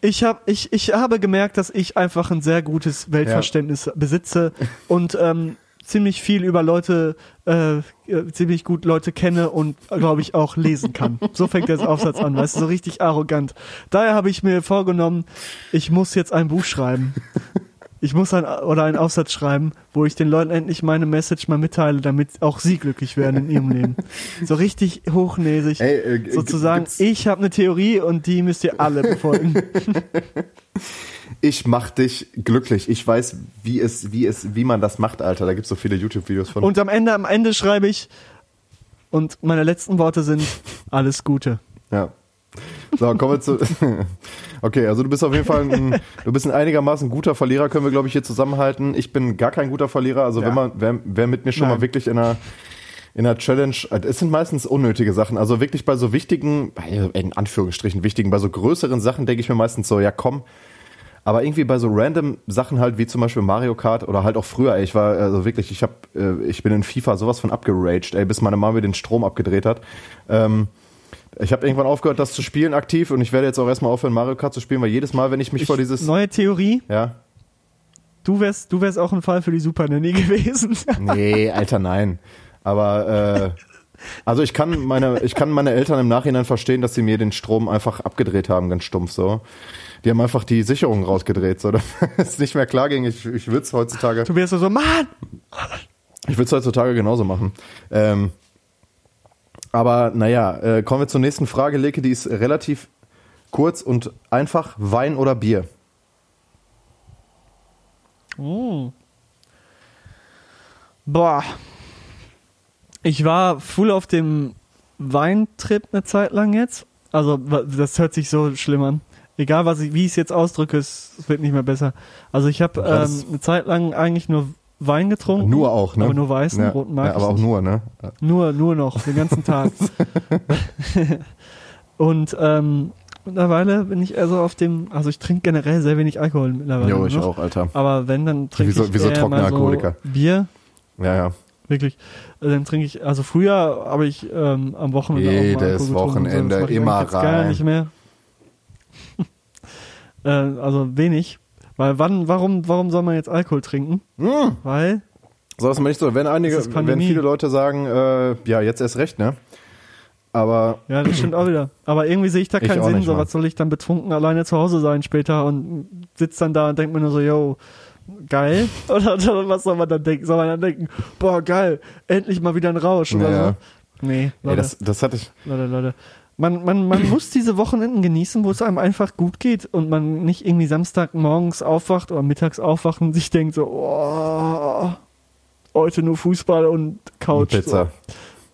Ich, hab, ich, ich habe gemerkt, dass ich einfach ein sehr gutes Weltverständnis besitze und ähm, ziemlich viel über Leute, äh, äh, ziemlich gut Leute kenne und, glaube ich, auch lesen kann. So fängt der Aufsatz an, weißt du, so richtig arrogant. Daher habe ich mir vorgenommen, ich muss jetzt ein Buch schreiben. Ich muss ein, oder einen Aufsatz schreiben, wo ich den Leuten endlich meine Message mal mitteile, damit auch sie glücklich werden in ihrem Leben. So richtig hochnäsig. Ey, äh, sozusagen, ich habe eine Theorie und die müsst ihr alle befolgen. Ich mach dich glücklich. Ich weiß, wie es, wie es, wie man das macht, Alter. Da gibt's so viele YouTube-Videos von. Und am Ende, am Ende schreibe ich, und meine letzten Worte sind, alles Gute. Ja. So, kommen wir zu. Okay, also du bist auf jeden Fall ein, du bist ein einigermaßen guter Verlierer, können wir, glaube ich, hier zusammenhalten. Ich bin gar kein guter Verlierer. Also Ja. wenn man, wer, wer mit mir schon Nein. mal wirklich in einer in einer Challenge, es sind meistens unnötige Sachen. Also wirklich bei so wichtigen, in Anführungsstrichen wichtigen, bei so größeren Sachen denke ich mir meistens so, ja komm. Aber irgendwie bei so random Sachen halt, wie zum Beispiel Mario Kart oder halt auch früher, ey, ich war also wirklich, ich hab, äh, ich bin in FIFA sowas von abgeraged, ey, bis meine Mama mir den Strom abgedreht hat. Ähm, ich habe irgendwann aufgehört, das zu spielen aktiv und ich werde jetzt auch erstmal aufhören, Mario Kart zu spielen, weil jedes Mal, wenn ich mich Ich, vor dieses, neue Theorie, ja, du wärst, du wärst auch ein Fall für die Super Nanny gewesen. Nee, Alter, nein. Aber äh, also ich kann meine, ich kann meine Eltern im Nachhinein verstehen, dass sie mir den Strom einfach abgedreht haben, ganz stumpf so. Die haben einfach die Sicherung rausgedreht, so dass es nicht mehr klar ging. Ich, ich würde es heutzutage, Du wärst so, Mann! ich würde es heutzutage genauso machen. Ähm, aber naja, äh, kommen wir zur nächsten Frage, Leke, die ist relativ kurz und einfach. Wein oder Bier? Oh. Boah. Ich war full auf dem Weintrip eine Zeit lang jetzt. Also, das hört sich so schlimm an. Egal, was ich, wie ich es jetzt ausdrücke, es es wird nicht mehr besser. Also, ich habe ähm, eine Zeit lang eigentlich nur Wein getrunken. Nur auch, ne? Aber nur weißen, ja, roten mag ja, aber auch nicht. nur, ne? Nur, nur noch, den ganzen Tag. Und ähm, mittlerweile bin ich eher so auf dem, also ich trinke generell sehr wenig Alkohol mittlerweile. Jo, ich noch. auch, Alter. Aber wenn, dann trinke Wie so- ich wie so eher trockener mal so Alkoholiker. Bier, Ja, ja. wirklich. Äh, Dann trinke ich, also früher habe ich ähm, am Wochenende auch mal Jedes Alkohol getrunken, Wochenende ich immer jetzt Gar rein. nicht mehr. Äh, also wenig. Weil wann, warum, warum soll man jetzt Alkohol trinken? Hm. Weil, So ist man nicht so. Wenn einige, wenn viele Leute sagen, äh, ja, jetzt erst recht, ne? Aber ja, das stimmt auch wieder. Aber irgendwie sehe ich da Ich keinen auch Sinn. nicht, So, Mann. was soll ich dann betrunken alleine zu Hause sein später und sitzt dann da und denkt mir nur so, yo, geil? Oder, oder was soll man dann denken? Soll man dann denken, boah, geil, endlich mal wieder ein Rausch oder Ja. so? Nee, ey, Leute. das, das hatte ich. Leute, Leute. Man, man, man muss diese Wochenenden genießen, wo es einem einfach gut geht und man nicht irgendwie Samstagmorgens aufwacht oder mittags aufwacht und sich denkt so, oh, heute nur Fußball und Couch. Pizza.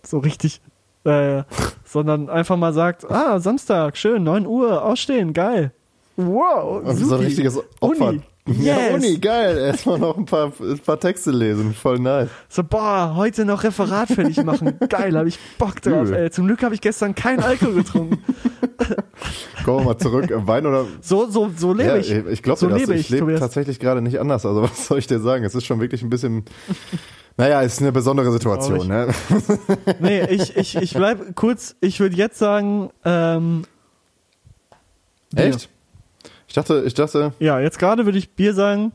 So, so richtig. Äh, sondern einfach mal sagt, ah, Samstag, schön, 9 Uhr, aufstehen, geil. Wow, So ein supi. richtiges Opfer. Uni. Ja, Yes. Uni, geil. Erstmal noch ein paar, ein paar Texte lesen. Voll nice. So, boah, heute noch Referat fertig machen. Geil, hab ich Bock drauf. Übel. Ey. Zum Glück habe ich gestern keinen Alkohol getrunken. Kommen wir mal zurück. Wein oder. So, so, so lebe ja, ich. ich glaube so das. lebe ich ich, lebe tatsächlich gerade nicht anders. Also was soll ich dir sagen? Es ist schon wirklich ein bisschen. Naja, ist eine besondere Situation, ne? Nee, ich, ich, ich bleib kurz, ich würde jetzt sagen, ähm, Bier. Echt? Ich dachte, ich dachte, Ja, jetzt gerade würde ich Bier sagen,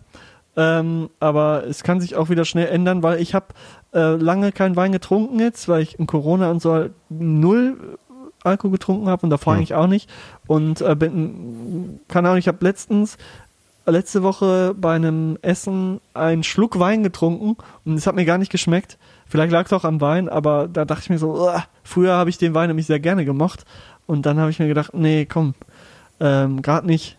ähm, aber es kann sich auch wieder schnell ändern, weil ich habe äh, lange keinen Wein getrunken jetzt, weil ich in Corona und so halt null Alkohol getrunken habe und davor Hm. eigentlich auch nicht. Und äh, bin, keine Ahnung, ich habe letztens letzte Woche bei einem Essen einen Schluck Wein getrunken und es hat mir gar nicht geschmeckt. Vielleicht lag es auch am Wein, aber da dachte ich mir so, "Uah." früher habe ich den Wein nämlich sehr gerne gemocht und dann habe ich mir gedacht, nee, komm, ähm, gerade nicht.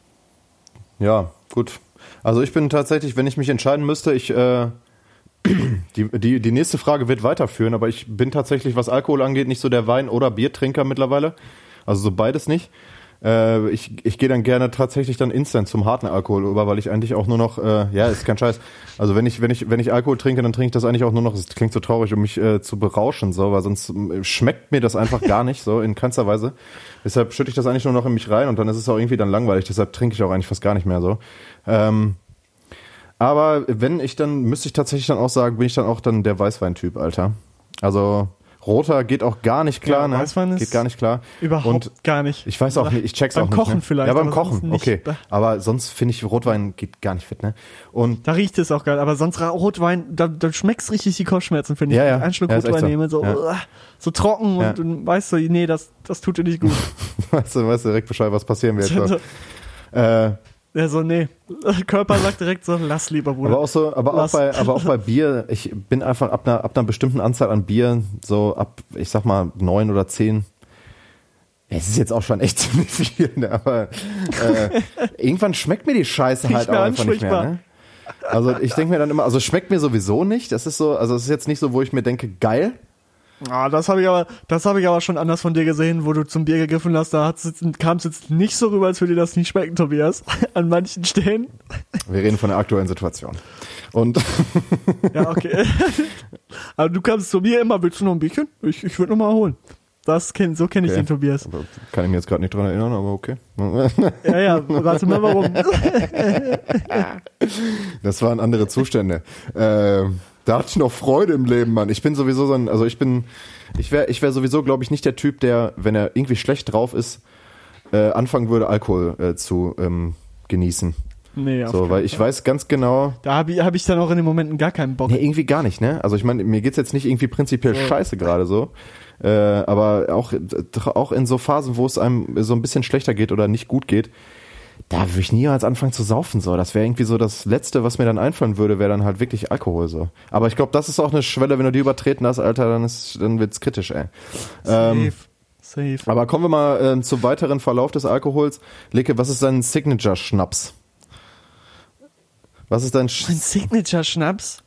Ja, gut. Also ich bin tatsächlich, wenn ich mich entscheiden müsste, ich äh, die, die, die nächste Frage wird weiterführen, aber ich bin tatsächlich, was Alkohol angeht, nicht so der Wein- oder Biertrinker mittlerweile. Also so beides nicht. Äh, ich ich gehe dann gerne tatsächlich dann instant zum harten Alkohol über, weil ich eigentlich auch nur noch, äh, ja, ist kein Scheiß. Also wenn ich, wenn ich, wenn ich Alkohol trinke, dann trinke ich das eigentlich auch nur noch, es klingt so traurig, um mich äh, zu berauschen, so, weil sonst äh, schmeckt mir das einfach gar nicht, so, in keinster Weise. Deshalb schütte ich das eigentlich nur noch in mich rein und dann ist es auch irgendwie dann langweilig, deshalb trinke ich auch eigentlich fast gar nicht mehr so. Ähm, aber wenn ich dann, müsste ich tatsächlich dann auch sagen, bin ich dann auch dann der Weißweintyp, Alter. Also roter geht auch gar nicht klar, Ja, ne? Weißwein geht gar nicht klar. Überhaupt Und gar nicht. ich weiß auch nicht, ich check's Beim auch nicht. Kochen ne? vielleicht, Ja, beim Kochen, okay. Aber sonst finde ich Rotwein geht gar nicht fit, ne? Und Da riecht es auch geil, aber sonst Rotwein, da, da schmeckst richtig die Kopfschmerzen, finde ich. Ja, ja. Einen Schluck Ja, Rotwein so. nehme, so, Ja. uah, so trocken und du weißt so, nee, das, das tut dir nicht gut. weißt du, weißt du direkt Bescheid, was passieren wird. so, So. Äh, ja, so, nee. Körper sagt direkt so, lass lieber, Bruder. aber auch so, aber auch bei, aber auch bei Bier, ich bin einfach ab einer, ab einer bestimmten Anzahl an Bier, so ab, ich sag mal, neun oder zehn. Es ist jetzt auch schon echt ziemlich viel, ne? aber äh, irgendwann schmeckt mir die Scheiße halt auch einfach nicht mehr. Ne? Also ich denke mir dann immer, also schmeckt mir sowieso nicht. Das ist so, also es ist jetzt nicht so, wo ich mir denke, geil. Ah, das habe ich aber, das habe ich aber schon anders von dir gesehen, wo du zum Bier gegriffen hast. Da kam es jetzt nicht so rüber, als würde dir das nicht schmecken, Tobias. An manchen Stellen. Wir reden von der aktuellen Situation. Und Ja, okay. aber du kamst zu mir immer, willst du noch ein Bierchen? Ich, ich würde noch mal holen. Das kenn, so kenne ich Okay. den Tobias. kann ich mir jetzt gerade nicht dran erinnern, aber okay. Ja, ja, rate mal warum. Das waren andere Zustände. äh, da hatte ich noch Freude im Leben, Mann. Ich bin sowieso so ein, also ich bin, ich wäre ich wär sowieso, glaube ich, nicht der Typ, der, wenn er irgendwie schlecht drauf ist, äh, anfangen würde, Alkohol äh, zu ähm, genießen. Nee, auf So, weil ich weiß ganz genau, Da habe ich, hab ich dann auch in den Momenten gar keinen Bock. Nee, irgendwie gar nicht, ne? Also ich meine, mir geht's jetzt nicht irgendwie prinzipiell scheiße gerade so. Äh, aber auch, auch in so Phasen, wo es einem so ein bisschen schlechter geht oder nicht gut geht, da würde ich niemals anfangen zu saufen. So. Das wäre irgendwie so das Letzte, was mir dann einfallen würde, wäre dann halt wirklich Alkohol so. Aber ich glaube, das ist auch eine Schwelle, wenn du die übertreten hast, Alter, dann ist, dann wird's kritisch, ey. Ähm, Safe. Safe. aber kommen wir mal ähm, zum weiteren Verlauf des Alkohols. Leke, was ist dein Signature-Schnaps? Was ist dein Sch Mein Signature-Schnaps?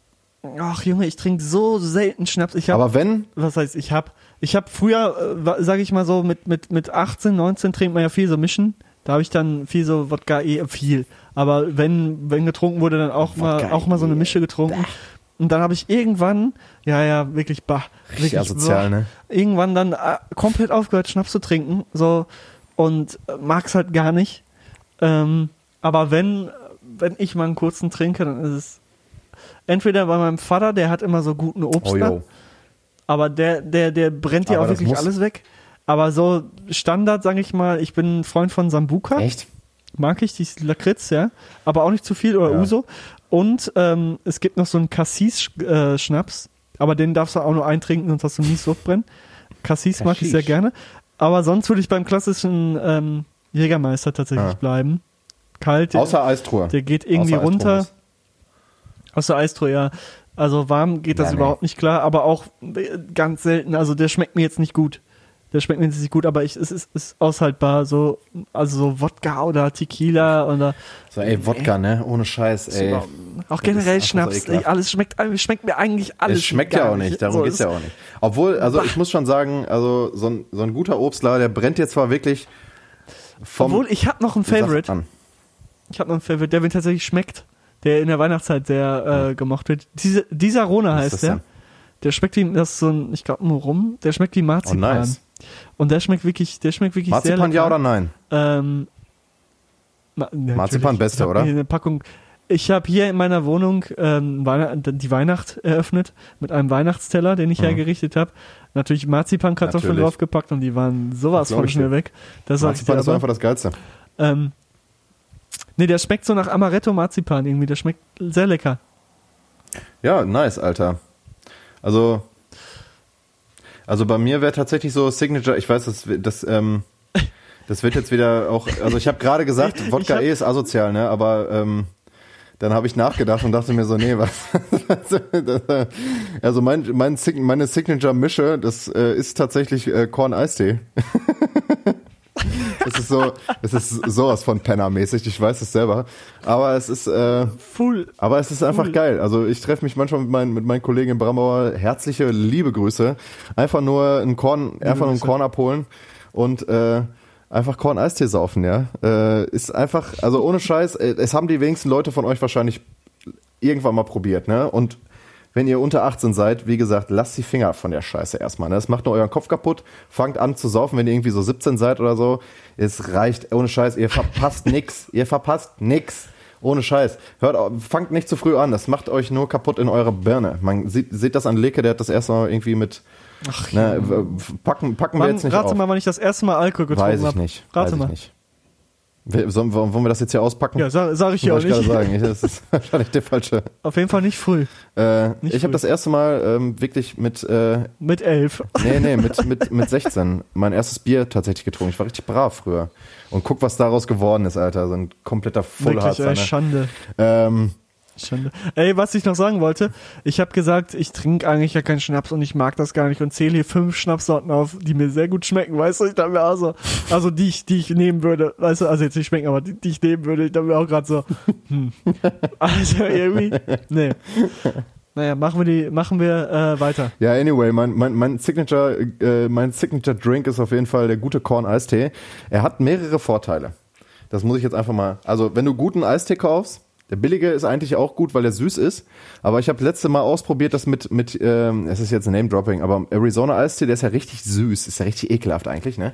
Ach Junge, ich trinke so selten Schnaps. Ich habe Aber wenn, was heißt, ich habe ich habe früher, äh, sage ich mal so, mit, mit, mit 18, 19 trinkt man ja viel so mischen. Da habe ich dann viel so Wodka, eh viel. Aber wenn, wenn getrunken wurde, dann auch, mal, auch mal so eine Mische getrunken. Und dann habe ich irgendwann, ja, ja, wirklich, bah, Richtig wirklich, asozial, bah, ne? Irgendwann dann äh, komplett aufgehört, Schnaps zu trinken, so, und äh, mag's halt gar nicht. Ähm, aber wenn, wenn ich mal einen kurzen trinke, dann ist es entweder bei meinem Vater, der hat immer so guten Obst oh aber der, der, der brennt Aber auch wirklich alles weg. Aber so Standard, sage ich mal, ich bin ein Freund von Sambuka. Echt? Mag ich, die Lakritz, ja. Aber auch nicht zu viel oder Ja. Uso. Und ähm, es gibt noch so einen Cassis-Schnaps. aber den darfst du auch nur eintrinken, sonst hast du nie Sodbrennen. Cassis mag ich sehr gerne. Aber sonst würde ich beim klassischen ähm, Jägermeister tatsächlich Ah. bleiben. Kalt, der, Außer Eistruhe. der geht irgendwie Außer runter. Eistruhe. Der Eistruhe, ja. Also warm geht das Ja, nee. überhaupt nicht klar, aber auch äh, ganz selten. Also der schmeckt mir jetzt nicht gut. Der schmeckt mir nicht gut, aber ich, es ist, ist aushaltbar. So, also so Wodka oder Tequila oder So, ey, Wodka, ne? Ohne Scheiß, ey. auch Das generell so Schnaps. ekelhaft. ey, alles schmeckt, schmeckt mir eigentlich alles. Es schmeckt ja auch nicht, darum So, geht's es- ja auch nicht. Obwohl, also ich muss schon sagen, also so ein, so ein guter Obstler, der brennt jetzt zwar wirklich vom Obwohl, ich habe noch einen Saft Favorite. an. Ich habe noch einen Favorite, der mir tatsächlich schmeckt. Der in der Weihnachtszeit sehr äh, gemocht wird. Diese, dieser ist heißt der. denn? Der schmeckt wie, das ist so ein, ich glaube, ein Rum. Der schmeckt wie Oh, Marzipan. nice. Und der schmeckt wirklich, der schmeckt wirklich sehr Marzipan lecker. ja oder nein? Ähm, natürlich. Marzipan beste, oder? Eine Packung. Ich habe hier in meiner Wohnung ähm, die Weihnacht eröffnet mit einem Weihnachtsteller, den ich hergerichtet habe. Natürlich Marzipankartoffeln draufgepackt und die waren sowas von schnell weg. Das Marzipan ist aber. einfach das Geilste. Ähm, nee, der schmeckt so nach Amaretto Marzipan irgendwie. Der schmeckt sehr lecker. Ja, nice, Alter. Also, also bei mir wäre tatsächlich so Signature, ich weiß, das, das, ähm, das wird jetzt wieder auch, also ich habe gerade gesagt, Wodka eh ist asozial, ne, aber ähm, dann habe ich nachgedacht und dachte mir so, nee, was, also mein, mein meine Signature-Mische, das äh, ist tatsächlich äh, Korn-Eistee. Das ist so, das ist sowas von Penner-mäßig, ich weiß es selber. Aber es ist, äh, Full. aber es ist einfach Cool. geil. Also ich treffe mich manchmal mit meinen, mit meinen Kollegen in Bramauer. Herzliche liebe Grüße. Einfach nur ein Korn, einfach nur ein. Korn abholen und äh, einfach Korn-Eistee saufen, ja. Äh, ist einfach, also ohne Scheiß, äh, es haben die wenigsten Leute von euch wahrscheinlich irgendwann mal probiert, ne? Und wenn ihr unter 18 seid, wie gesagt, lasst die Finger von der Scheiße erstmal. Ne? Das macht nur euren Kopf kaputt. Fangt an zu saufen, wenn ihr irgendwie so 17 seid oder so. Es reicht, ohne Scheiß, ihr verpasst nix. Ihr verpasst nix. Ohne Scheiß. Hört, fangt nicht zu früh an. Das macht euch nur kaputt in eurer Birne. Man sieht, sieht das an Leke, der hat das erste Mal irgendwie mit. Ach, Ne, packen packen wir Wann, jetzt nicht rate auf. mal, wann ich das erste Mal Alkohol getrunken Weiß ich habe. nicht. Rate Weiß mal. ich nicht. Sollen, wollen wir das jetzt hier auspacken? Ja, sag, sag ich ja auch ich nicht. sagen. Das ist wahrscheinlich der falsche. Auf jeden Fall nicht früh. Äh, Nicht ich habe das erste Mal ähm, wirklich mit, äh, Mit elf. nee, nee, mit, mit, mit 16 mein erstes Bier tatsächlich getrunken. Ich war richtig brav früher. Und guck, was daraus geworden ist, Alter. So ein kompletter Wirklich, ey, Fullharzer. Ne? Schande. Ähm, Schande. Ey, was ich noch sagen wollte, ich habe gesagt, ich trinke eigentlich ja keinen Schnaps und ich mag das gar nicht und zähle hier fünf Schnapssorten auf, die mir sehr gut schmecken, weißt du, ich dachte mir auch so, also die ich, die ich nehmen würde, weißt du, also jetzt nicht schmecken, aber die, die ich nehmen würde, ich dachte mir auch gerade so, hm. Also irgendwie, nee. Naja, machen wir die, machen wir äh, weiter. ja, anyway, mein, mein, mein Signature, äh, mein Signature Drink ist auf jeden Fall der gute Korn Eistee. Er hat mehrere Vorteile. Das muss ich jetzt einfach mal. Also, wenn du guten Eistee kaufst, der billige ist eigentlich auch gut, weil er süß ist. Aber ich habe letzte Mal ausprobiert, das mit, mit ähm, es ist jetzt ein Name-Dropping, aber Arizona Eistee, der ist ja richtig süß. Ist ja richtig ekelhaft eigentlich, ne?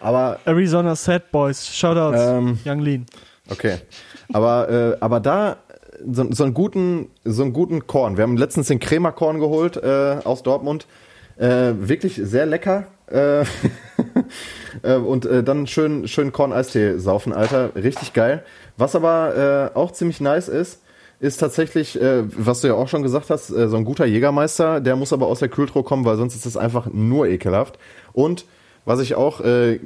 Aber Arizona Sad Boys, Shoutouts, Ähm, Young Lean. Okay. Aber, äh, aber da so, so einen guten, so einen guten Korn. Wir haben letztens den Crema-Korn geholt äh, aus Dortmund. Äh, wirklich sehr lecker. Äh, Äh, und äh, dann schön, schön Korn-Eistee saufen, Alter. Richtig geil. Was aber äh, auch ziemlich nice ist, ist tatsächlich, äh, was du ja auch schon gesagt hast, äh, so ein guter Jägermeister, der muss aber aus der Kühltruhe kommen, weil sonst ist es einfach nur ekelhaft. Und was ich auch, äh,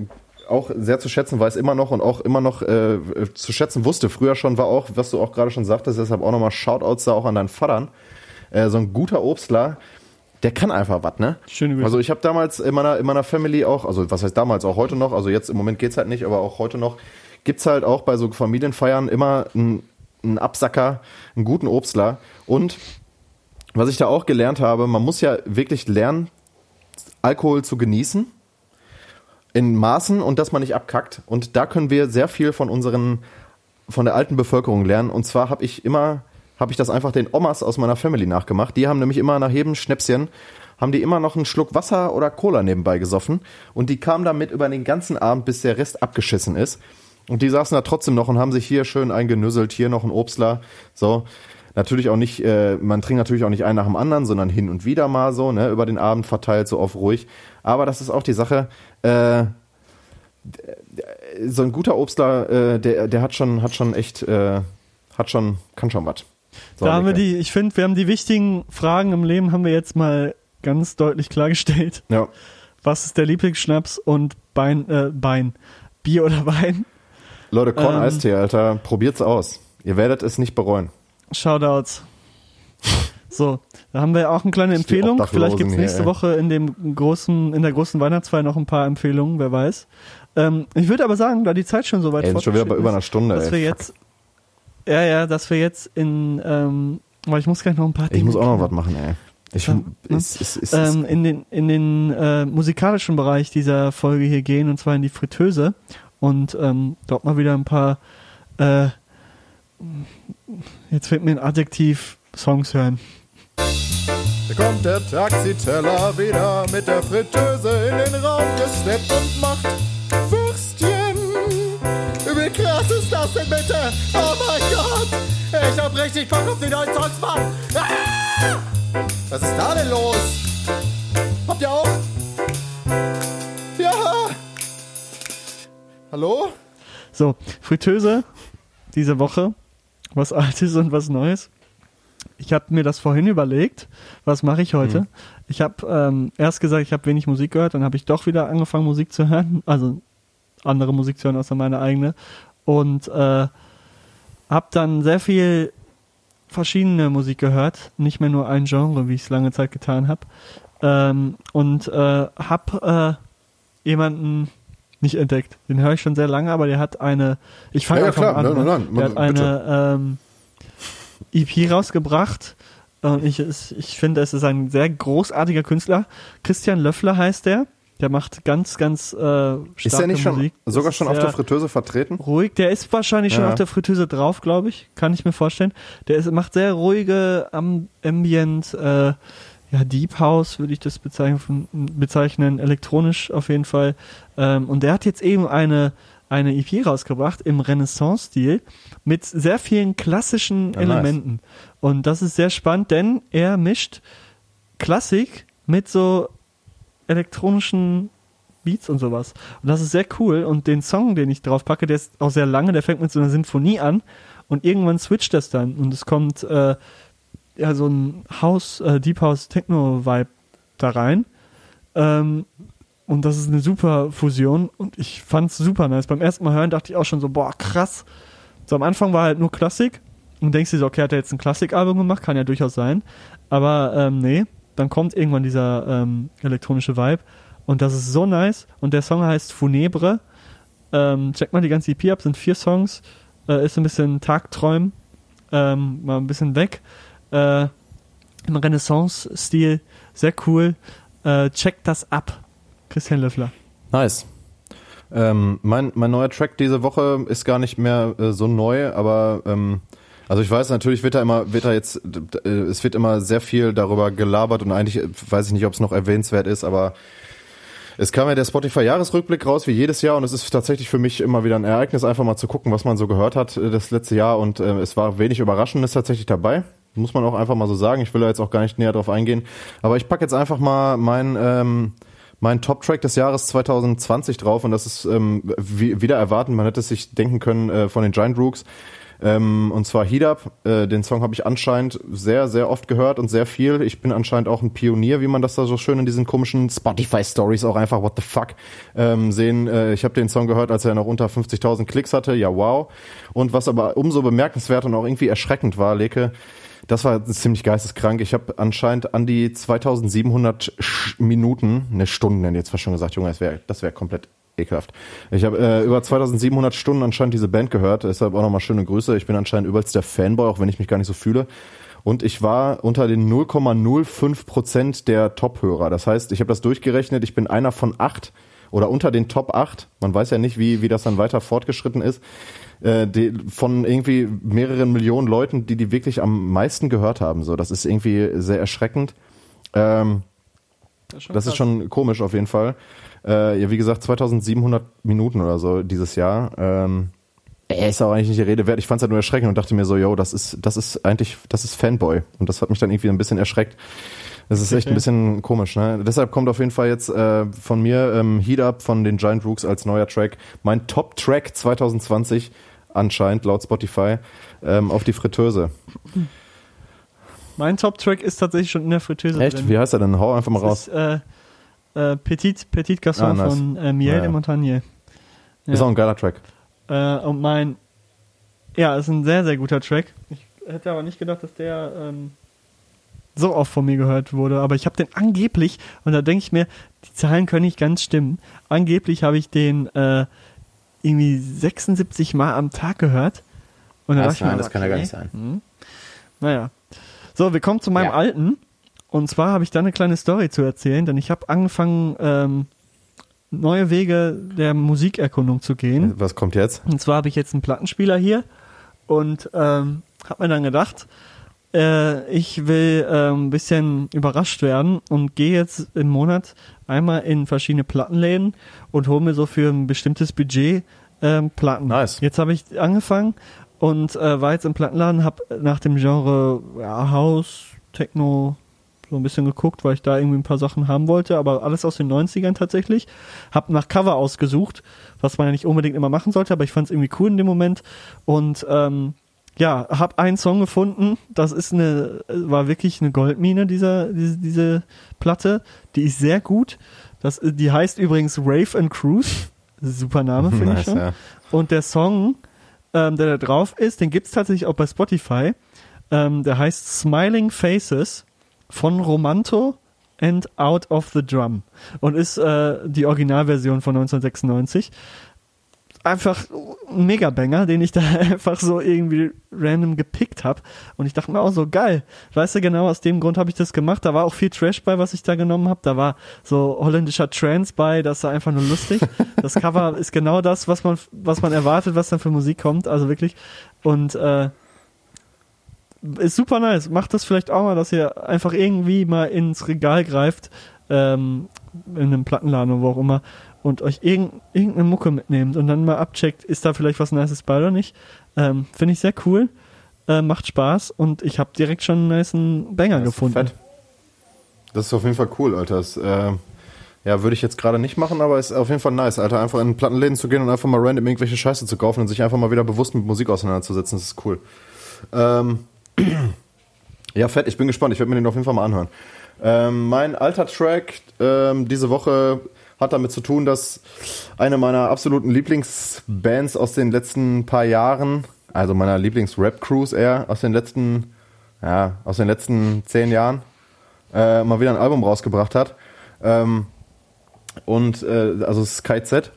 auch sehr zu schätzen weiß, immer noch und auch immer noch äh, zu schätzen wusste, früher schon, war auch, was du auch gerade schon sagtest, deshalb auch nochmal Shoutouts da auch an deinen Vatern. Äh, so ein guter Obstler, der kann einfach was, ne? Schöne Grüße. Also ich habe damals in meiner, in meiner Family auch, also was heißt damals, auch heute noch, also jetzt im Moment geht's halt nicht, aber auch heute noch, gibt's halt auch bei so Familienfeiern immer einen, einen Absacker, einen guten Obstler. Und was ich da auch gelernt habe, man muss ja wirklich lernen, Alkohol zu genießen. In Maßen und dass man nicht abkackt. Und da können wir sehr viel von unseren, von der alten Bevölkerung lernen. Und zwar habe ich immer, habe ich das einfach den Omas aus meiner Family nachgemacht. Die haben nämlich immer nach jedem Schnäpschen, haben die immer noch einen Schluck Wasser oder Cola nebenbei gesoffen. Und die kamen damit über den ganzen Abend, bis der Rest abgeschissen ist. Und die saßen da trotzdem noch und haben sich hier schön eingenüsselt, hier noch ein Obstler. So. Natürlich auch nicht, äh, man trinkt natürlich auch nicht einen nach dem anderen, sondern hin und wieder mal so, ne, über den Abend verteilt, so auf ruhig. Aber das ist auch die Sache, äh, so ein guter Obstler, äh, der, der hat schon, hat schon echt, äh, hat schon, kann schon was. So, da haben wir die, ich finde, wir haben die wichtigen Fragen im Leben haben wir jetzt mal ganz deutlich klargestellt. Ja. Was ist der Lieblingsschnaps und Bein, äh, Bein, Bier oder Wein? Leute, Korn Ähm. Eistee, Alter, probiert's aus. Ihr werdet es nicht bereuen. Shoutouts. So, da haben wir auch eine kleine Empfehlung. Vielleicht gibt's hier, nächste ey. Woche in dem großen, in der großen Weihnachtsfeier noch ein paar Empfehlungen, wer weiß. Ähm, ich würde aber sagen, da die Zeit schon so weit Ey, schon wieder bei über einer ist, Stunde, dass ey. wir jetzt, ja, ja, dass wir jetzt in, ähm, weil ich muss gleich noch ein paar Ich muss auch noch was machen, ey. Ich, Ja, ne? ist, ist, ist, ähm, in den, in den äh, musikalischen Bereich dieser Folge hier gehen, und zwar in die Fritteuse. Und ähm, dort mal wieder ein paar, äh, jetzt fehlt mir ein Adjektiv, Songs hören. Da kommt der Taxiteller wieder mit der Fritteuse in den Raum gesteppt und macht Würstchen. Wie krass ist das denn bitte? Oh mein Gott! Ich hab richtig Bock auf die neuen Songs, Mann! Ah! Was ist da denn los? Habt ihr auch? Hallo? So, Fritteuse diese Woche, was Altes und was Neues. Ich habe mir das vorhin überlegt, was mache ich heute? Ich habe ähm, erst gesagt, ich habe wenig Musik gehört, dann habe ich doch wieder angefangen Musik zu hören, also andere Musik zu hören außer meine eigene und äh, habe dann sehr viel verschiedene Musik gehört, nicht mehr nur ein Genre, wie ich es lange Zeit getan habe ähm, und äh, habe äh, jemanden nicht entdeckt. Den höre ich schon sehr lange, aber der hat eine. Ich fange Ja, ja, klar. an. Nein, ne? nein, nein. Der hat eine ähm, EP rausgebracht. Und ich, ich finde, es ist ein sehr großartiger Künstler. Christian Löffler heißt der. Der macht ganz, ganz äh, starke ist der nicht schon Musik. sogar Das schon auf der Fritteuse vertreten? Ruhig, der ist wahrscheinlich schon Ja. auf der Fritteuse drauf, glaube ich. Kann ich mir vorstellen. Der ist, macht sehr ruhige Am Ambient, äh, ja, Deep House würde ich das bezeichnen, bezeichnen, elektronisch auf jeden Fall. Ähm, und der hat jetzt eben eine, eine EP rausgebracht im Renaissance-Stil mit sehr vielen klassischen Ja, nice. Elementen. Und das ist sehr spannend, denn er mischt Klassik mit so elektronischen Beats und sowas. Und das ist sehr cool. Und den Song, den ich drauf packe, der ist auch sehr lange, der fängt mit so einer Sinfonie an und irgendwann switcht das dann und es kommt äh, ja so ein House, äh, Deep House Techno Vibe da rein. Ähm, und das ist eine super Fusion und ich fand's super nice. Beim ersten Mal hören dachte ich auch schon so, boah, krass. So am Anfang war halt nur Klassik und denkst dir so, okay, hat er jetzt ein Klassikalbum gemacht? Kann ja durchaus sein. Aber ähm, nee, dann kommt irgendwann dieser ähm, elektronische Vibe und das ist so nice. Und der Song heißt Funebre. Ähm, check mal die ganze EP ab, sind vier Songs. Äh, ist ein bisschen Tagträumen, ähm, mal ein bisschen weg. Äh, Im Renaissance-Stil, sehr cool. Äh, check das ab. Christian Löffler. Nice. Ähm, mein, mein neuer Track diese Woche ist gar nicht mehr äh, so neu, aber ähm, also ich weiß, natürlich wird da immer, wird da jetzt, äh, es wird immer sehr viel darüber gelabert und eigentlich äh, weiß ich nicht, ob es noch erwähnenswert ist, aber es kam ja der Spotify-Jahresrückblick raus, wie jedes Jahr, und es ist tatsächlich für mich immer wieder ein Ereignis, einfach mal zu gucken, was man so gehört hat äh, das letzte Jahr. Und äh, es war wenig Überraschendes tatsächlich dabei. Muss man auch einfach mal so sagen. Ich will da jetzt auch gar nicht näher drauf eingehen. Aber ich packe jetzt einfach mal mein, ähm, mein Top-Track des Jahres 2020 drauf und das ist ähm, wie, wieder erwarten, man hätte es sich denken können äh, von den Giant Rooks. Ähm, und zwar Heat Up. Äh, den Song habe ich anscheinend sehr, sehr oft gehört und sehr viel. Ich bin anscheinend auch ein Pionier, wie man das da so schön in diesen komischen Spotify-Stories auch einfach what the fuck ähm, sehen. Äh, ich habe den Song gehört, als er noch unter 50.000 Klicks hatte. Ja, wow. Und was aber umso bemerkenswert und auch irgendwie erschreckend war, Leke, das war ziemlich geisteskrank. Ich habe anscheinend an die 2700 Minuten, eine Stunde, jetzt fast schon gesagt, Junge, das wäre das wär komplett ekelhaft. Ich habe äh, über 2700 Stunden anscheinend diese Band gehört, deshalb auch nochmal schöne Grüße. Ich bin anscheinend übelst der Fanboy, auch wenn ich mich gar nicht so fühle. Und ich war unter den 0,05 Prozent der Top-Hörer. Das heißt, ich habe das durchgerechnet, ich bin einer von acht oder unter den Top 8. Man weiß ja nicht, wie, wie das dann weiter fortgeschritten ist. Äh, die, von irgendwie mehreren Millionen Leuten, die die wirklich am meisten gehört haben. So, das ist irgendwie sehr erschreckend. Ähm, das, ist, das ist schon komisch auf jeden Fall. Äh, ja, wie gesagt, 2700 Minuten oder so dieses Jahr. Ähm, er ist auch eigentlich nicht die Rede wert. Ich fand es halt nur erschreckend und dachte mir so, yo, das ist, das ist eigentlich, das ist Fanboy. Und das hat mich dann irgendwie ein bisschen erschreckt. Das ist echt ein bisschen komisch, ne? Deshalb kommt auf jeden Fall jetzt äh, von mir ähm, Heat Up von den Giant Rooks als neuer Track. Mein Top-Track 2020 anscheinend laut Spotify ähm, auf die Fritteuse. Mein Top-Track ist tatsächlich schon in der Fritteuse. Echt? Drin. Wie heißt er denn? Hau einfach mal das raus. Ist, äh, äh, Petit, Petit Garçon ah, nice. von äh, Miel ja, de Montagne. Ja. Ist auch ein geiler Track. Äh, und mein, ja, ist ein sehr, sehr guter Track. Ich hätte aber nicht gedacht, dass der ähm, so oft von mir gehört wurde. Aber ich habe den angeblich, und da denke ich mir, die Zahlen können nicht ganz stimmen. Angeblich habe ich den äh, irgendwie 76 Mal am Tag gehört. Und dann das, nein, mir, das okay, kann ja gar nicht sein. Hm. Naja. So, wir kommen zu meinem ja. alten. Und zwar habe ich da eine kleine Story zu erzählen, denn ich habe angefangen, ähm, neue Wege der Musikerkundung zu gehen. Was kommt jetzt? Und zwar habe ich jetzt einen Plattenspieler hier und ähm, habe mir dann gedacht, äh, ich will äh, ein bisschen überrascht werden und gehe jetzt im Monat einmal in verschiedene Plattenläden und hole mir so für ein bestimmtes Budget äh, Platten. Nice. Jetzt habe ich angefangen und äh, war jetzt im Plattenladen, habe nach dem Genre ja, House, Techno, so ein bisschen geguckt, weil ich da irgendwie ein paar Sachen haben wollte, aber alles aus den 90ern tatsächlich. Hab nach Cover ausgesucht, was man ja nicht unbedingt immer machen sollte, aber ich fand es irgendwie cool in dem Moment. Und ähm, ja, hab einen Song gefunden, das ist eine, war wirklich eine Goldmine, dieser, diese, diese Platte. Die ist sehr gut. Das, die heißt übrigens Rave and Cruise. Super Name, finde nice, ich schon. Ja. Und der Song, ähm, der da drauf ist, den gibt's tatsächlich auch bei Spotify. Ähm, der heißt Smiling Faces von Romanto and Out of the Drum und ist äh, die Originalversion von 1996. Einfach ein Megabanger, den ich da einfach so irgendwie random gepickt habe. Und ich dachte mir auch so, geil. Weißt du, genau aus dem Grund habe ich das gemacht. Da war auch viel Trash bei, was ich da genommen habe. Da war so holländischer Trance bei, das war einfach nur lustig. Das Cover ist genau das, was man, was man erwartet, was dann für Musik kommt. Also wirklich. Und äh, ist super nice. Macht das vielleicht auch mal, dass ihr einfach irgendwie mal ins Regal greift, ähm, in einem Plattenladen oder wo auch immer, und euch irgend, irgendeine Mucke mitnehmt und dann mal abcheckt, ist da vielleicht was Nices bei oder nicht. Ähm, Finde ich sehr cool. Äh, macht Spaß und ich habe direkt schon einen niceen Banger das gefunden. Fett. Das ist auf jeden Fall cool, Alter. Das, äh, ja, würde ich jetzt gerade nicht machen, aber ist auf jeden Fall nice, Alter. Einfach in Plattenläden zu gehen und einfach mal random irgendwelche Scheiße zu kaufen und sich einfach mal wieder bewusst mit Musik auseinanderzusetzen. Das ist cool. Ähm, ja, fett, ich bin gespannt. Ich werde mir den auf jeden Fall mal anhören. Ähm, mein alter Track ähm, diese Woche hat damit zu tun, dass eine meiner absoluten Lieblingsbands aus den letzten paar Jahren, also meiner Lieblings-Rap-Crews eher, aus den letzten, ja, aus den letzten zehn Jahren, äh, mal wieder ein Album rausgebracht hat. Ähm, und äh, also Sky Z,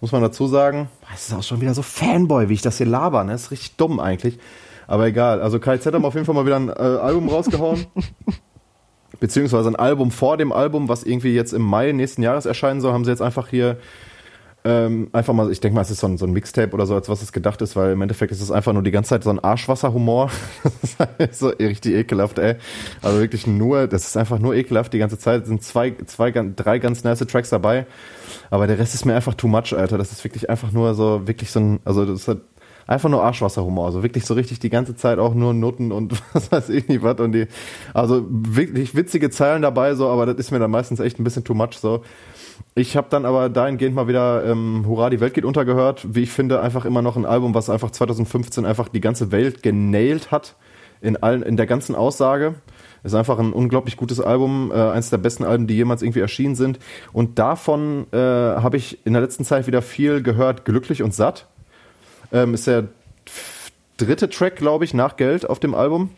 muss man dazu sagen. Das ist auch schon wieder so Fanboy, wie ich das hier laber, ne? Das ist richtig dumm eigentlich. Aber egal. Also KZ haben auf jeden Fall mal wieder ein äh, Album rausgehauen. Beziehungsweise ein Album vor dem Album, was irgendwie jetzt im Mai nächsten Jahres erscheinen soll, haben sie jetzt einfach hier ähm, einfach mal, ich denke mal, es ist so ein, so ein Mixtape oder so, als was es gedacht ist, weil im Endeffekt ist es einfach nur die ganze Zeit so ein Arschwasserhumor. das ist so richtig ekelhaft, ey. Also wirklich nur, das ist einfach nur ekelhaft die ganze Zeit. Sind zwei, zwei, drei ganz nice Tracks dabei. Aber der Rest ist mir einfach too much, Alter. Das ist wirklich einfach nur so, wirklich so ein, also das hat einfach nur Arschwasserhumor. Also wirklich so richtig die ganze Zeit auch nur Noten und was weiß ich nicht was. Und die, also wirklich witzige Zeilen dabei, so, aber das ist mir dann meistens echt ein bisschen too much so. Ich habe dann aber dahingehend mal wieder ähm, Hurra, die Welt geht untergehört. Wie ich finde, einfach immer noch ein Album, was einfach 2015 einfach die ganze Welt genailt hat in allen, in der ganzen Aussage. Ist einfach ein unglaublich gutes Album, äh, eines der besten Alben, die jemals irgendwie erschienen sind. Und davon äh, habe ich in der letzten Zeit wieder viel gehört, glücklich und satt. Ähm, ist der dritte Track, glaube ich, nach Geld auf dem Album.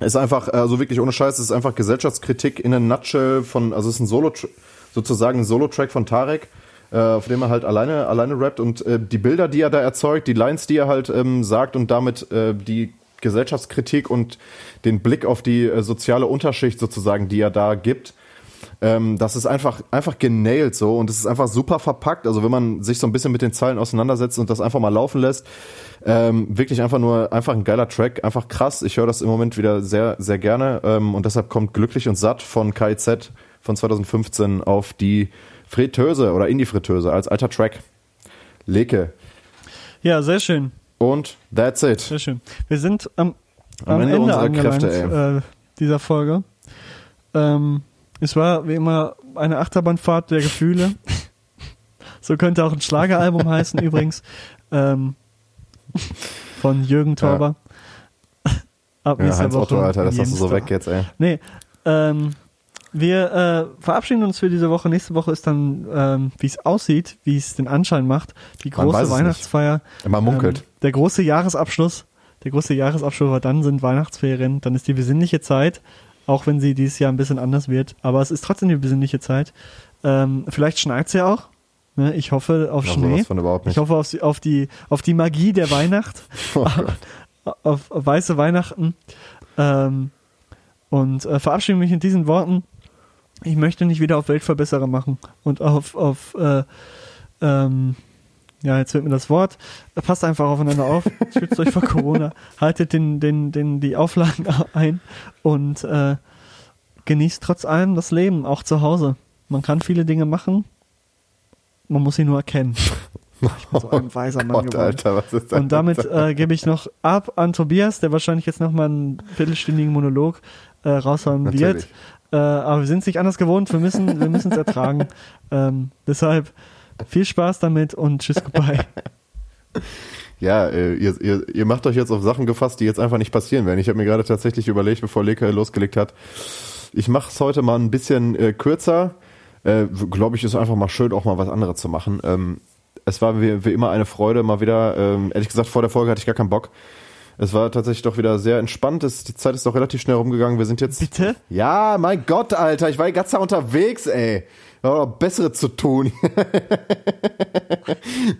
Ist einfach, also wirklich ohne Scheiß, ist einfach Gesellschaftskritik in a nutshell von, also ist ein Solo, sozusagen ein Solo-Track von Tarek, äh, auf dem er halt alleine, alleine rappt und äh, die Bilder, die er da erzeugt, die Lines, die er halt ähm, sagt und damit äh, die Gesellschaftskritik und den Blick auf die äh, soziale Unterschicht sozusagen, die er da gibt, ähm, das ist einfach, einfach genailt so und es ist einfach super verpackt. Also wenn man sich so ein bisschen mit den Zeilen auseinandersetzt und das einfach mal laufen lässt, ähm, wirklich einfach nur, einfach ein geiler Track, einfach krass. Ich höre das im Moment wieder sehr, sehr gerne ähm, und deshalb kommt Glücklich und Satt von KIZ von 2015 auf die Fritteuse oder in die Fritteuse als alter Track. Leke. Ja, sehr schön. Und that's it. Sehr schön. Wir sind am, am, am Ende, Ende angelangt Kräfte, äh, dieser Folge. Ähm, es war wie immer eine Achterbahnfahrt der Gefühle. so könnte auch ein Schlageralbum heißen übrigens. Ähm, von Jürgen Torber. Ja. Ab ja, Heinz Woche Otto, Alter, das hast du so weg jetzt, ey. Nee, ähm, wir äh, verabschieden uns für diese Woche. Nächste Woche ist dann, ähm, wie es aussieht, wie es den Anschein macht, die große Weihnachtsfeier. Immer munkelt. Ähm, der große Jahresabschluss. Der große Jahresabschluss, weil dann sind Weihnachtsferien, dann ist die besinnliche Zeit, auch wenn sie dieses Jahr ein bisschen anders wird. Aber es ist trotzdem die besinnliche Zeit. Ähm, vielleicht schneit es ja auch. Ne? Ich hoffe auf ja, Schnee. Ich hoffe auf, auf, die, auf die Magie der Weihnacht. oh auf, auf, weiße Weihnachten. Ähm, und äh, verabschiede mich in diesen Worten ich möchte nicht wieder auf Weltverbesserer machen und auf, auf äh, ähm, ja, jetzt wird mir das Wort. Passt einfach aufeinander auf. Schützt euch vor Corona. Haltet den, den, den, die Auflagen ein und äh, genießt trotz allem das Leben, auch zu Hause. Man kann viele Dinge machen. Man muss sie nur erkennen. Ich bin so ein weiser Mann Gott, Alter, was ist das Und damit äh, gebe ich noch ab an Tobias, der wahrscheinlich jetzt nochmal einen viertelstündigen Monolog äh, raushauen Natürlich. wird. Äh, aber wir sind es nicht anders gewohnt. Wir müssen wir müssen es ertragen. Ähm, deshalb viel Spaß damit und tschüss, goodbye. Ja, äh, ihr, ihr, ihr macht euch jetzt auf Sachen gefasst, die jetzt einfach nicht passieren werden. Ich habe mir gerade tatsächlich überlegt, bevor Leka losgelegt hat, ich mache es heute mal ein bisschen äh, kürzer. Äh, Glaube ich, ist einfach mal schön, auch mal was anderes zu machen. Ähm, es war wie, wie, immer eine Freude, mal wieder. Ähm, ehrlich gesagt, vor der Folge hatte ich gar keinen Bock. Es war tatsächlich doch wieder sehr entspannt. Es, die Zeit ist doch relativ schnell rumgegangen. Wir sind jetzt. Bitte? Ja, mein Gott, Alter. Ich war die ganze Zeit unterwegs, ey. Wir haben noch bessere zu tun.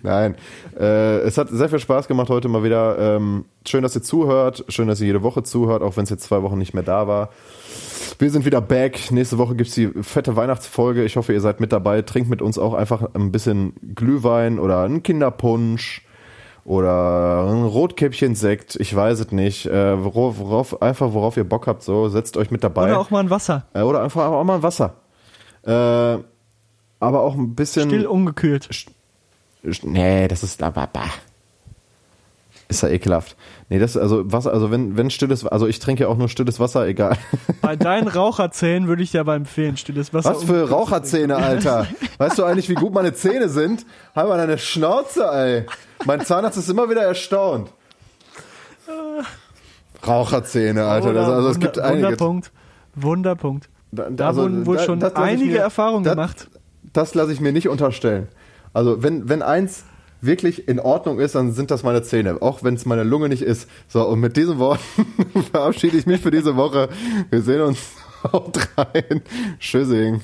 Nein. Äh, es hat sehr viel Spaß gemacht heute mal wieder. Ähm, schön, dass ihr zuhört. Schön, dass ihr jede Woche zuhört, auch wenn es jetzt zwei Wochen nicht mehr da war. Wir sind wieder back. Nächste Woche gibt's die fette Weihnachtsfolge. Ich hoffe, ihr seid mit dabei. Trinkt mit uns auch einfach ein bisschen Glühwein oder einen Kinderpunsch oder ein Rotkäppchen-Sekt, ich weiß es nicht. Äh, worauf, worauf, einfach worauf ihr Bock habt, so, setzt euch mit dabei. Oder auch mal ein Wasser. Äh, oder einfach auch mal ein Wasser. Äh, aber auch ein bisschen. Still ungekühlt. Nee, das ist. Bah, bah. Ist ja ekelhaft. Nee, das, also Wasser, also wenn, wenn stilles, also ich trinke ja auch nur stilles Wasser, egal. Bei deinen Raucherzähnen würde ich dir aber empfehlen, stilles Wasser. Was für Raucherzähne, Alter? weißt du eigentlich, wie gut meine Zähne sind? Halt mal deine Schnauze, ey. Mein Zahnarzt ist immer wieder erstaunt. Raucherzähne, Alter. Das, also es gibt einige. Wunderpunkt. Wunderpunkt. Da, da also, wurden wohl da, schon einige Erfahrungen gemacht. Das lasse ich mir nicht unterstellen. Also wenn, wenn eins wirklich in Ordnung ist, dann sind das meine Zähne, auch wenn es meine Lunge nicht ist. So, und mit diesen Worten verabschiede ich mich für diese Woche. Wir sehen uns. Haut rein. Tschüssing.